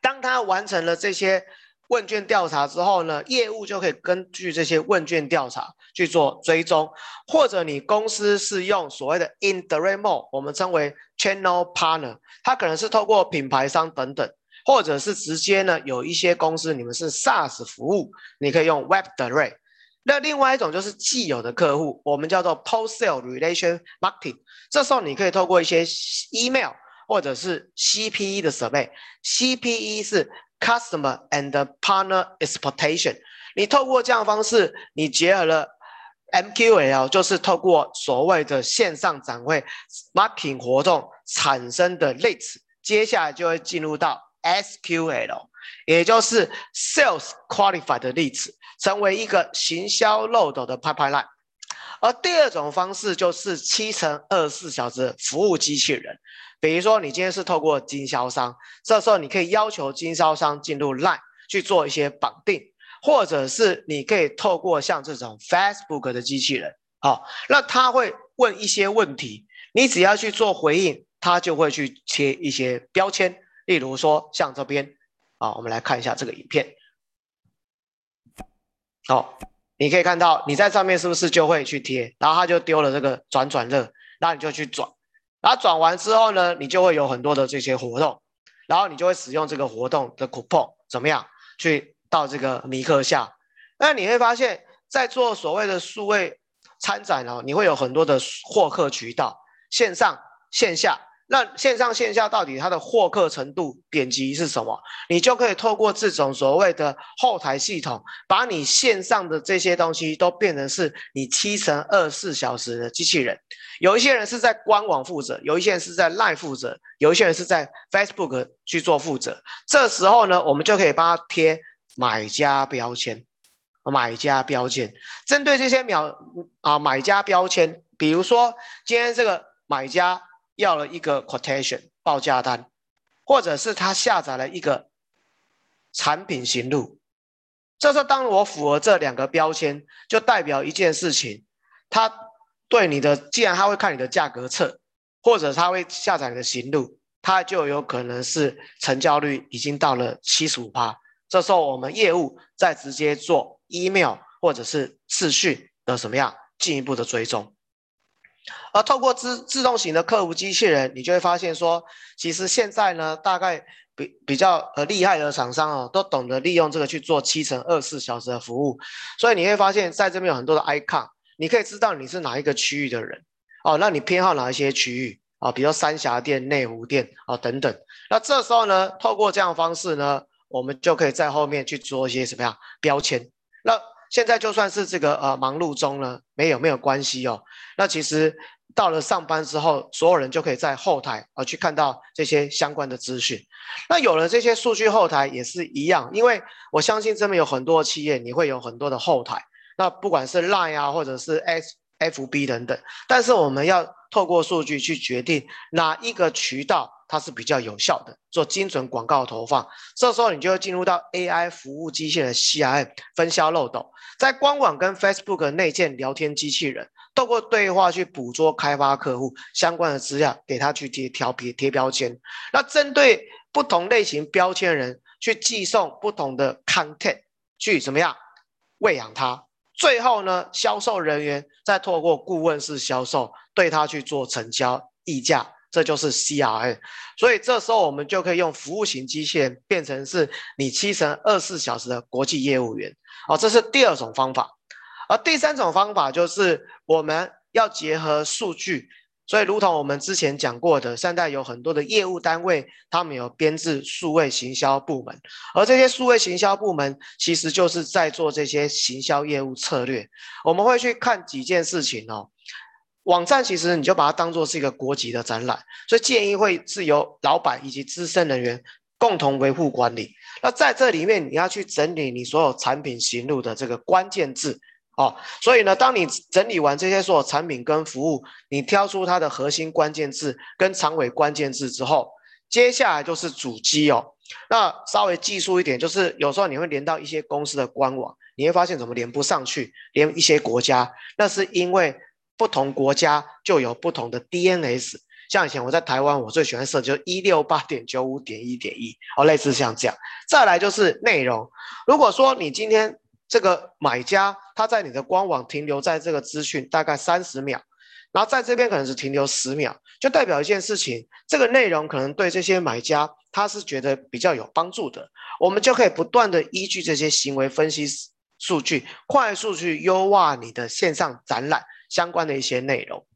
当他完成了这些问卷调查之后呢，业务就可以根据这些问卷调查去做追踪，或者你公司是用所谓的 In the Remote，我们称为 Channel Partner，它可能是透过品牌商等等。或者是直接呢有一些公司你们是 SaaS 服务，你可以用 web direct。那另外一种就是既有的客户，我们叫做 post sale relation marketing，这时候你可以透过一些 email 或者是 CPE 的设备，CPE 是。Customer and partner expectation，你透过这样的方式，你结合了 MQL，就是透过所谓的线上展会 marketing 活动产生的 leads，接下来就会进入到 SQL，也就是 sales qualified 的例子成为一个行销漏斗的 pipeline。而第二种方式就是七乘二十四小时服务机器人。比如说，你今天是透过经销商，这时候你可以要求经销商进入 Line 去做一些绑定，或者是你可以透过像这种 Facebook 的机器人，好，那他会问一些问题，你只要去做回应，他就会去贴一些标签，例如说像这边，啊，我们来看一下这个影片，好，你可以看到你在上面是不是就会去贴，然后他就丢了这个转转乐，然后你就去转。然后转完之后呢，你就会有很多的这些活动，然后你就会使用这个活动的 coupon 怎么样去到这个米克夏。那你会发现在做所谓的数位参展哦，你会有很多的获客渠道，线上线下。那线上线下到底它的获客程度点击是什么？你就可以透过这种所谓的后台系统，把你线上的这些东西都变成是你七乘二十四小时的机器人。有一些人是在官网负责，有一些人是在 Line 负责，有一些人是在 Facebook 去做负责。这时候呢，我们就可以帮他贴买家标签，买家标签，针对这些秒啊买家标签，比如说今天这个买家。要了一个 quotation 报价单，或者是他下载了一个产品型录，这时候当我符合这两个标签，就代表一件事情，他对你的，既然他会看你的价格册，或者他会下载你的型录，他就有可能是成交率已经到了七十五趴。这时候我们业务再直接做 email 或者是视讯的什么样进一步的追踪。而透过自自动型的客服机器人，你就会发现说，其实现在呢，大概比比较呃厉害的厂商哦，都懂得利用这个去做七乘二十四小时的服务。所以你会发现在这边有很多的 icon，你可以知道你是哪一个区域的人哦，那你偏好哪一些区域啊？比如三峡店、内湖店啊等等。那这时候呢，透过这样方式呢，我们就可以在后面去做一些什么样标签。现在就算是这个呃忙碌中呢，没有没有关系哦。那其实到了上班之后，所有人就可以在后台啊去看到这些相关的资讯。那有了这些数据后台也是一样，因为我相信这边有很多企业，你会有很多的后台。那不管是 Line 啊，或者是 SFB 等等，但是我们要透过数据去决定哪一个渠道。它是比较有效的，做精准广告投放。这时候你就会进入到 AI 服务机器人 CRM 分销漏斗，在官网跟 Facebook 内建聊天机器人，透过对话去捕捉开发客户相关的资料，给他去贴条皮贴标签。那针对不同类型标签人，去寄送不同的 content，去怎么样喂养他？最后呢，销售人员再透过顾问式销售，对他去做成交议价。这就是 CRM，所以这时候我们就可以用服务型机器人变成是你七乘二十四小时的国际业务员，哦，这是第二种方法。而第三种方法就是我们要结合数据，所以如同我们之前讲过的，现在有很多的业务单位，他们有编制数位行销部门，而这些数位行销部门其实就是在做这些行销业务策略。我们会去看几件事情哦。网站其实你就把它当做是一个国际的展览，所以建议会是由老板以及资深人员共同维护管理。那在这里面你要去整理你所有产品行路的这个关键字哦。所以呢，当你整理完这些所有产品跟服务，你挑出它的核心关键字跟长尾关键字之后，接下来就是主机哦。那稍微技术一点，就是有时候你会连到一些公司的官网，你会发现怎么连不上去，连一些国家，那是因为。不同国家就有不同的 DNS，像以前我在台湾，我最喜欢设就是一六八点九五点一点一，哦，类似像这样。再来就是内容，如果说你今天这个买家他在你的官网停留在这个资讯大概三十秒，然后在这边可能是停留十秒，就代表一件事情，这个内容可能对这些买家他是觉得比较有帮助的，我们就可以不断的依据这些行为分析数据，快速去优化你的线上展览。相关的一些内容。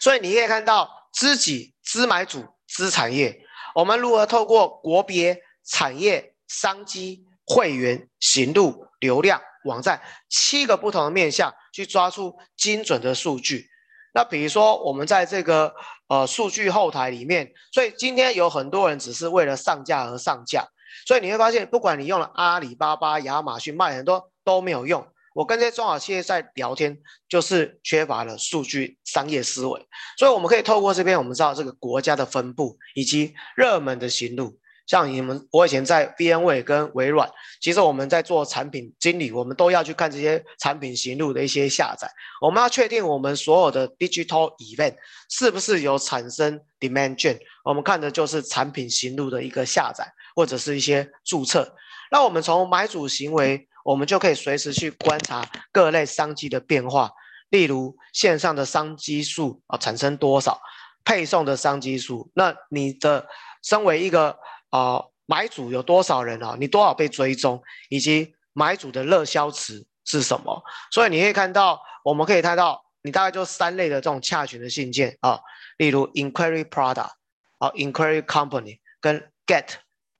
所以你可以看到，知己、知买主、知产业，我们如何透过国别、产业、商机、会员、行路、流量、网站七个不同的面向，去抓出精准的数据。那比如说，我们在这个呃数据后台里面，所以今天有很多人只是为了上架而上架，所以你会发现，不管你用了阿里巴巴、亚马逊卖很多都没有用。我跟这些中小企业在聊天，就是缺乏了数据商业思维，所以我们可以透过这边，我们知道这个国家的分布以及热门的行路，像你们，我以前在 VMware 跟微软，其实我们在做产品经理，我们都要去看这些产品行路的一些下载，我们要确定我们所有的 digital event 是不是有产生 demand gen，我们看的就是产品行路的一个下载或者是一些注册，那我们从买主行为。我们就可以随时去观察各类商机的变化，例如线上的商机数啊产生多少，配送的商机数，那你的身为一个啊、买主有多少人啊？你多少被追踪，以及买主的热销词是什么？所以你可以看到，我们可以看到，你大概就三类的这种洽询的信件啊，例如 inquiry product 啊，inquiry company 跟 get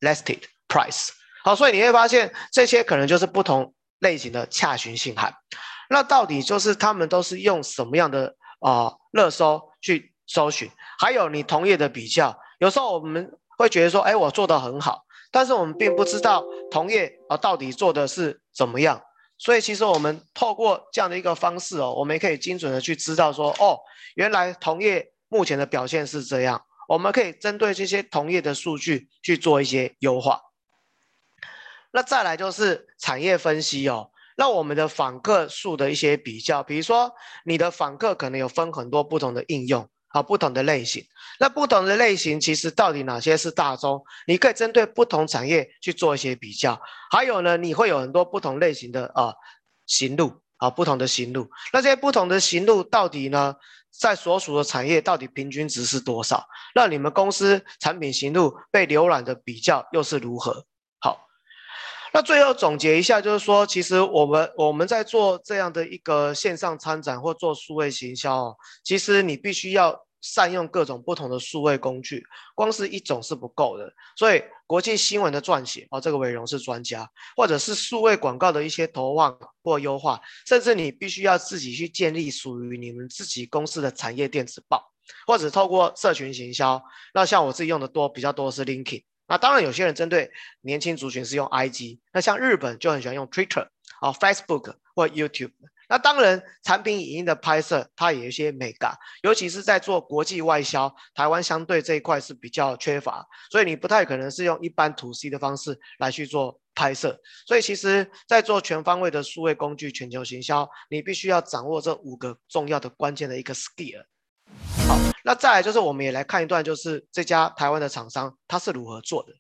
listed price。好，所以你会发现这些可能就是不同类型的洽询信函。那到底就是他们都是用什么样的啊热搜去搜寻？还有你同业的比较，有时候我们会觉得说，哎，我做得很好，但是我们并不知道同业啊到底做的是怎么样。所以其实我们透过这样的一个方式哦，我们也可以精准的去知道说，哦，原来同业目前的表现是这样。我们可以针对这些同业的数据去做一些优化。那再来就是产业分析哦，那我们的访客数的一些比较，比如说你的访客可能有分很多不同的应用啊，不同的类型。那不同的类型其实到底哪些是大宗？你可以针对不同产业去做一些比较。还有呢，你会有很多不同类型的啊行路啊，不同的行路。那这些不同的行路到底呢，在所属的产业到底平均值是多少？那你们公司产品型路被浏览的比较又是如何？那最后总结一下，就是说，其实我们我们在做这样的一个线上参展或做数位行销，其实你必须要善用各种不同的数位工具，光是一种是不够的。所以国际新闻的撰写哦，这个伟荣是专家，或者是数位广告的一些投放或优化，甚至你必须要自己去建立属于你们自己公司的产业电子报，或者透过社群行销。那像我自己用的多比较多是 LinkedIn。那当然，有些人针对年轻族群是用 IG，那像日本就很喜欢用 Twitter 啊、Facebook 或 YouTube。那当然，产品影音的拍摄它也有一些美感，尤其是在做国际外销，台湾相对这一块是比较缺乏，所以你不太可能是用一般 To C 的方式来去做拍摄。所以其实，在做全方位的数位工具全球行销，你必须要掌握这五个重要的关键的一个 skill。好，那再来就是，我们也来看一段，就是这家台湾的厂商他是如何做的。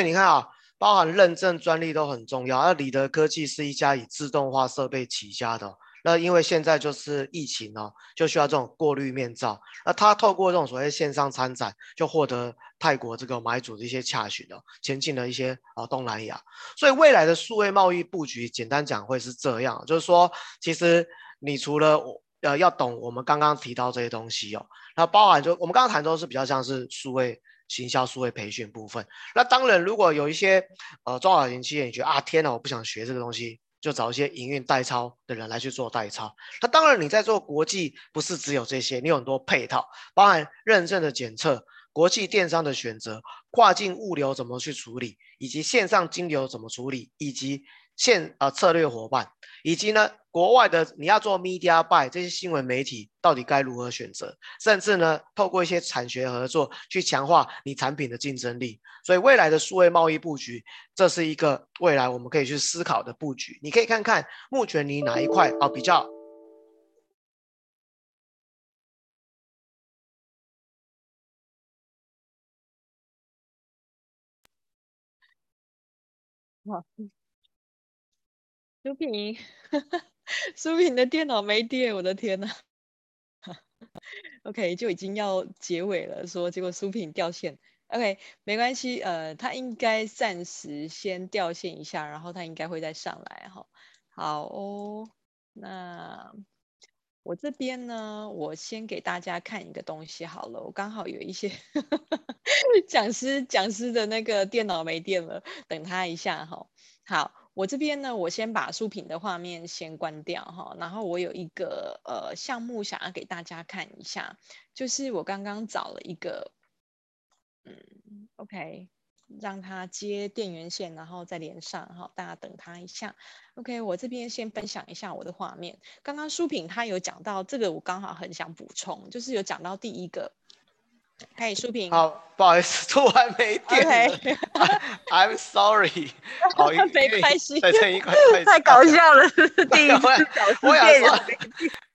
以你看啊，包含认证专利都很重要。而里德科技是一家以自动化设备起家的，那因为现在就是疫情哦，就需要这种过滤面罩。那他透过这种所谓线上参展，就获得泰国这个买主的一些洽询哦，前进了一些啊东南亚。所以未来的数位贸易布局，简单讲会是这样，就是说，其实你除了呃要懂我们刚刚提到这些东西哦，那包含就我们刚刚谈都是比较像是数位行销、数位培训部分。那当然，如果有一些呃中小型企业，你觉得啊天哪，我不想学这个东西。就找一些营运代操的人来去做代操。那当然，你在做国际不是只有这些，你有很多配套，包含认证的检测、国际电商的选择、跨境物流怎么去处理，以及线上金流怎么处理，以及。现呃策略伙伴，以及呢国外的你要做 media buy 这些新闻媒体到底该如何选择，甚至呢透过一些产学合作去强化你产品的竞争力。所以未来的数位贸易布局，这是一个未来我们可以去思考的布局。你可以看看目前你哪一块啊比较。书评，书评的电脑没电，我的天呐。OK，就已经要结尾了，说结果书评掉线。OK，没关系，呃，他应该暂时先掉线一下，然后他应该会再上来哈。好哦，那我这边呢，我先给大家看一个东西好了，我刚好有一些 讲师讲师的那个电脑没电了，等他一下哈。好。我这边呢，我先把书品的画面先关掉哈，然后我有一个呃项目想要给大家看一下，就是我刚刚找了一个，嗯，OK，让它接电源线，然后再连上哈，大家等它一下，OK，我这边先分享一下我的画面。刚刚书品他有讲到这个，我刚好很想补充，就是有讲到第一个。嘿，书评。好，不好意思，突然没电了。Okay. I'm sorry。好，没关系。再撑一块。太搞笑了，第一次搞电脑。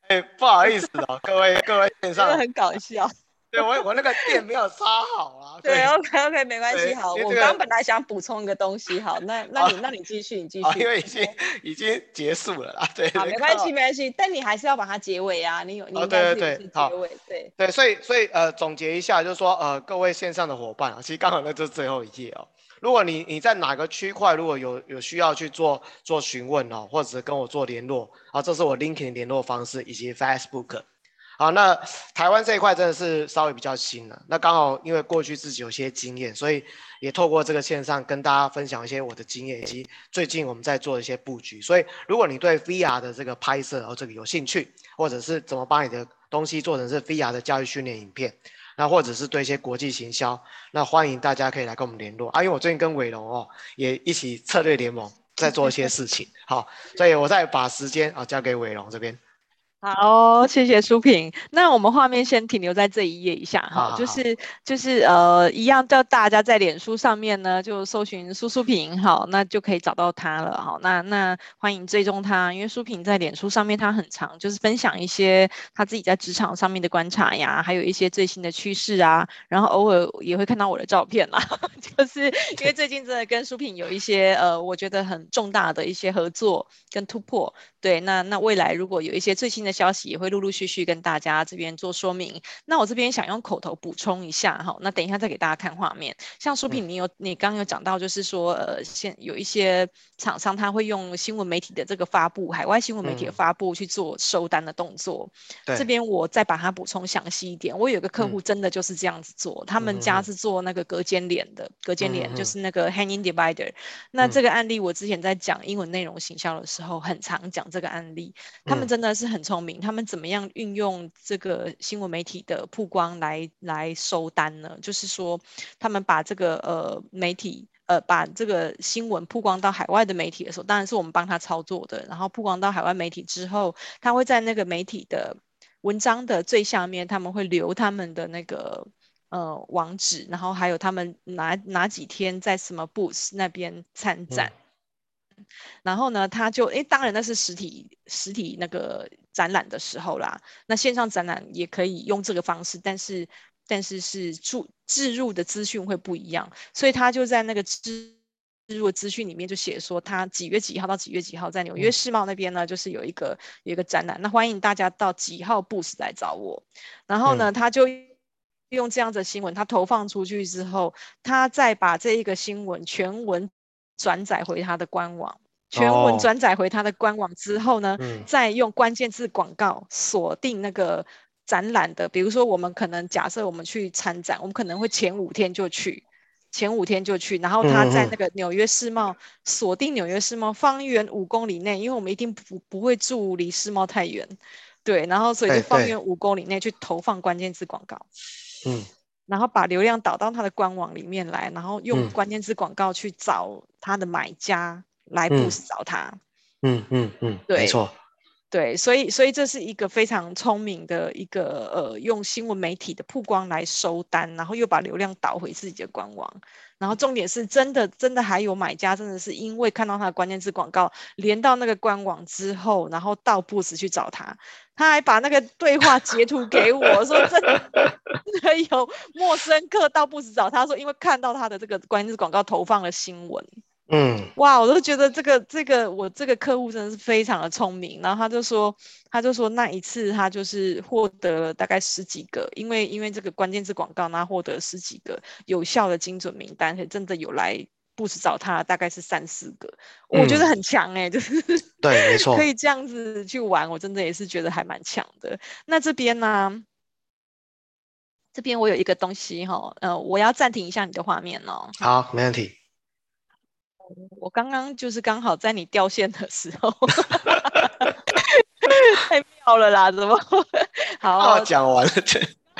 哎，不好意思哦，各位各位线上。真的很搞笑。对，我我那个电没有插好啊。对，OK OK，没关系。好，我刚本来想补充一个东西，好，那那你那你继续，你继续。因为已经已经结束了啦，对。好，没关系没关系，但你还是要把它结尾啊，你有你应该是结尾，对对，所以所以呃总结一下，就是说呃各位线上的伙伴啊，其实刚好那就是最后一页哦。如果你你在哪个区块如果有有需要去做做询问哦，或者是跟我做联络啊，这是我 LinkedIn 联络方式以及 Facebook。好，那台湾这一块真的是稍微比较新了。那刚好因为过去自己有些经验，所以也透过这个线上跟大家分享一些我的经验，以及最近我们在做一些布局。所以如果你对 VR 的这个拍摄然后这个有兴趣，或者是怎么把你的东西做成是 VR 的教育训练影片，那或者是对一些国际行销，那欢迎大家可以来跟我们联络啊。因为我最近跟伟龙哦也一起策略联盟在做一些事情，好，所以我再把时间啊交给伟龙这边。好，谢谢书评。那我们画面先停留在这一页一下哈，就是就是呃，一样叫大家在脸书上面呢，就搜寻苏苏平，好，那就可以找到他了，好，那那欢迎追踪他，因为苏平在脸书上面他很常，就是分享一些他自己在职场上面的观察呀，还有一些最新的趋势啊，然后偶尔也会看到我的照片啦，就是因为最近真的跟苏平有一些呃，我觉得很重大的一些合作跟突破，对，那那未来如果有一些最新的消息也会陆陆续续跟大家这边做说明。那我这边想用口头补充一下哈，那等一下再给大家看画面。像书品，你有你刚刚有讲到，就是说呃，现有一些厂商他会用新闻媒体的这个发布，海外新闻媒体的发布去做收单的动作。嗯、这边我再把它补充详细一点。我有个客户真的就是这样子做，嗯、他们家是做那个隔间帘的，隔间帘就是那个 hanging divider。那这个案例我之前在讲英文内容行销的时候，很常讲这个案例。他们真的是很聪明。他们怎么样运用这个新闻媒体的曝光来来收单呢？就是说，他们把这个呃媒体呃把这个新闻曝光到海外的媒体的时候，当然是我们帮他操作的。然后曝光到海外媒体之后，他会在那个媒体的文章的最下面，他们会留他们的那个呃网址，然后还有他们哪哪几天在什么 booth 那边参展。嗯然后呢，他就诶，当然那是实体实体那个展览的时候啦。那线上展览也可以用这个方式，但是但是是注置入的资讯会不一样，所以他就在那个置入的资讯里面就写说，他几月几号到几月几号在纽约世贸那边呢，就是有一个有一个展览，那欢迎大家到几号 booth 来找我。然后呢，他就用这样的新闻，他投放出去之后，他再把这一个新闻全文转载回他的官网，全文转载回他的官网之后呢，再用关键字广告锁定那个展览的，比如说我们可能假设我们去参展，我们可能会前五天就去。前五天就去，然后他在那个纽约世贸锁定纽约世贸方圆五公里内，因为我们一定不不会住离世贸太远，对，然后所以就方圆五公里内去投放关键字广告，嗯，然后把流量导到他的官网里面来，然后用关键字广告去找他的买家来 boost 找他，嗯嗯嗯，对，没错。对，所以所以这是一个非常聪明的一个呃，用新闻媒体的曝光来收单，然后又把流量导回自己的官网，然后重点是真的真的还有买家真的是因为看到他的关键字广告连到那个官网之后，然后到布什去找他，他还把那个对话截图给我说真的 有陌生客到布什找他说，因为看到他的这个关键字广告投放了新闻。嗯，哇，我都觉得这个这个我这个客户真的是非常的聪明。然后他就说，他就说那一次他就是获得了大概十几个，因为因为这个关键字广告，他获得十几个有效的精准名单，而且真的有来 boost 找他，大概是三四个，嗯、我觉得很强哎、欸，就是 对，没错，可以这样子去玩，我真的也是觉得还蛮强的。那这边呢，这边我有一个东西哈，呃，我要暂停一下你的画面哦。好，没问题。我刚刚就是刚好在你掉线的时候，太妙了啦！怎么好？讲完了，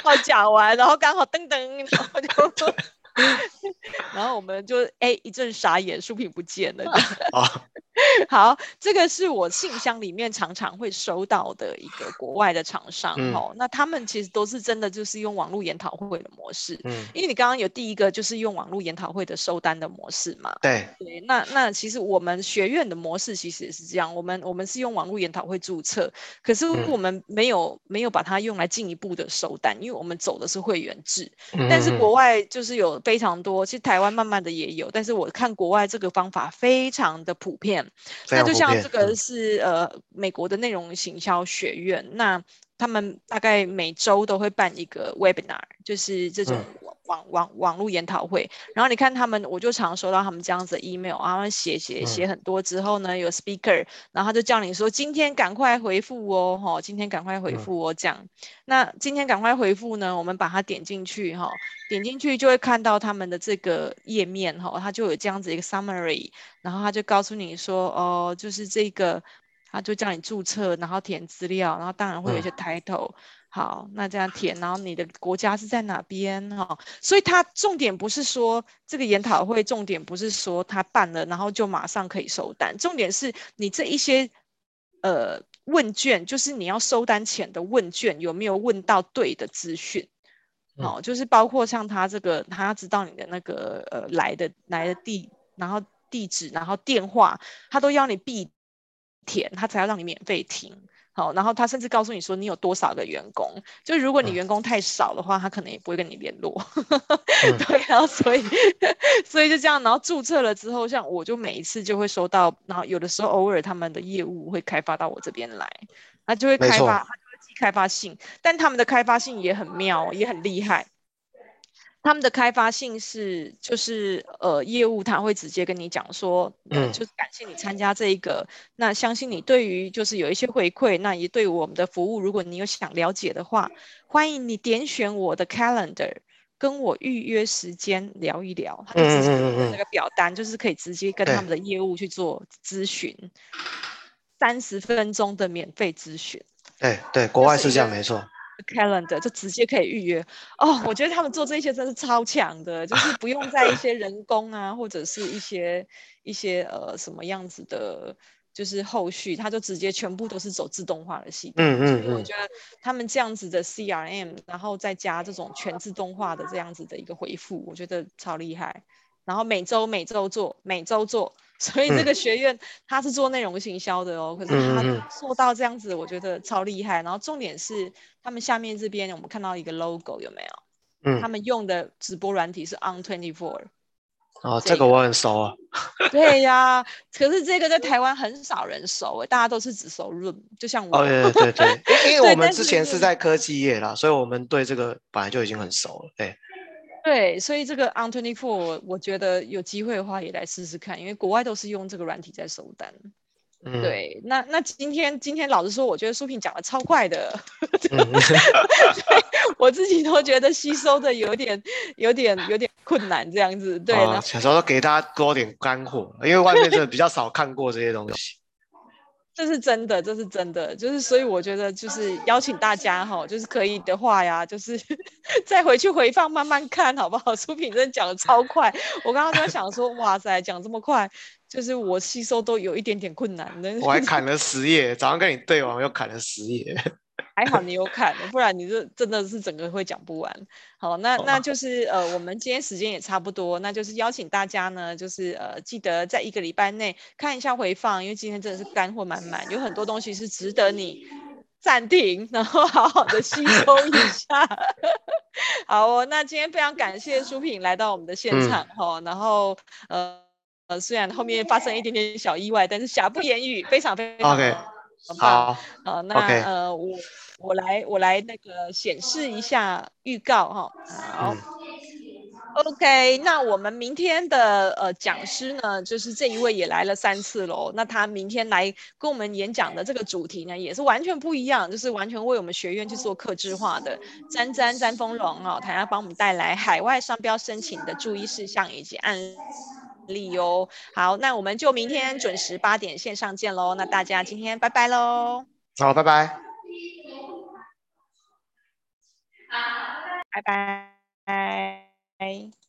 好讲完，然后刚好噔噔，然后就，然后我们就哎一阵傻眼，书品不见了。好，这个是我信箱里面常常会收到的一个国外的厂商哦、嗯。那他们其实都是真的就是用网络研讨会的模式。嗯，因为你刚刚有第一个就是用网络研讨会的收单的模式嘛。对对，那那其实我们学院的模式其实也是这样，我们我们是用网络研讨会注册，可是我们没有、嗯、没有把它用来进一步的收单，因为我们走的是会员制。嗯、但是国外就是有非常多，其实台湾慢慢的也有，但是我看国外这个方法非常的普遍。那就像这个是呃美国的内容行销学院，那他们大概每周都会办一个 webinar，就是这种网网网络研讨会。然后你看他们，我就常收到他们这样子的 email，他们写写写很多之后呢，有 speaker，然后他就叫你说今天赶快回复哦，哈，今天赶快回复哦，这样。那今天赶快回复呢，我们把它点进去哈。点进去就会看到他们的这个页面哈，它就有这样子一个 summary，然后他就告诉你说，哦，就是这个，他就叫你注册，然后填资料，然后当然会有一些 title，嗯，好，那这样填，然后你的国家是在哪边哈，所以它重点不是说这个研讨会，重点不是说他办了，然后就马上可以收单，重点是你这一些呃问卷，就是你要收单前的问卷有没有问到对的资讯。哦，就是包括像他这个，他要知道你的那个呃来的来的地，然后地址，然后电话，他都要你必填，他才要让你免费听。好，然后他甚至告诉你说你有多少个员工，就如果你员工太少的话，他可能也不会跟你联络。对，然后所以所以就这样，然后注册了之后，像我就每一次就会收到，然后有的时候偶尔他们的业务会开发到我这边来，他就会开发。开发信，但他们的开发信也很妙，也很厉害。他们的开发性是，就是呃，业务他会直接跟你讲说，嗯，就是感谢你参加这一个，那相信你对于就是有一些回馈，那也对我们的服务，如果你有想了解的话，欢迎你点选我的 calendar，跟我预约时间聊一聊。他就直接那个表单，就是可以直接跟他们的业务去做咨询，三十分钟的免费咨询。对对，国外是这样，没错。Calendar 就直接可以预约哦，我觉得他们做这些真是超强的，就是不用在一些人工啊，或者是一些一些呃什么样子的，就是后续，他就直接全部都是走自动化的系统。嗯嗯，所以我觉得他们这样子的 CRM，然后再加这种全自动化的这样子的一个回复，我觉得超厉害。然后每周每周做，每周做。所以这个学院他是做内容行销的哦，可是他做到这样子，我觉得超厉害。然后重点是他们下面这边我们看到一个 logo 有没有？嗯，他们用的直播软体是 On Twenty Four。哦，这个我很熟啊。对呀、啊，可是这个在台湾很少人熟诶，大家都是只熟 Room，就像我。哦，对对对，因为 我们之前是在科技业啦，所以我们对这个本来就已经很熟了。对，对，所以这个 ON24，我觉得有机会的话也来试试看，因为国外都是用这个软体在收单。嗯、对，那那今天今天老实说，我觉得书评讲的超快的，嗯、我自己都觉得吸收的有点有点有点困难这样子。对，哦、想说给大家多点干货，因为外面真的比较少看过这些东西。这是真的，这是真的，就是所以我觉得就是邀请大家哈，就是可以的话呀，就是 再回去回放慢慢看好不好？出品真的讲的超快，我刚刚在想说，哇塞，讲这么快。就是我吸收都有一点点困难的，我还 砍了十页，早上跟你对完我又砍了十页，还好你有看，不然你这真的是整个会讲不完。好，那那就是呃，我们今天时间也差不多，那就是邀请大家呢，就是呃，记得在一个礼拜内看一下回放，因为今天真的是干货满满，有很多东西是值得你暂停，然后好好的吸收一下。好哦，那今天非常感谢书品来到我们的现场哈、嗯，然后呃。呃，虽然后面发生一点点小意外，但是瑕不掩瑜，非常非常 OK，好，呃，那、okay. 呃，我我来我来那个显示一下预告哈，好、嗯、，OK，那我们明天的呃讲师呢，就是这一位也来了三次喽，那他明天来跟我们演讲的这个主题呢，也是完全不一样，就是完全为我们学院去做客制化的，詹詹詹丰荣哦，他要帮我们带来海外商标申请的注意事项以及案例。理由好，那我们就明天准时八点线上见喽。那大家今天拜拜喽。好，拜拜。拜拜。拜。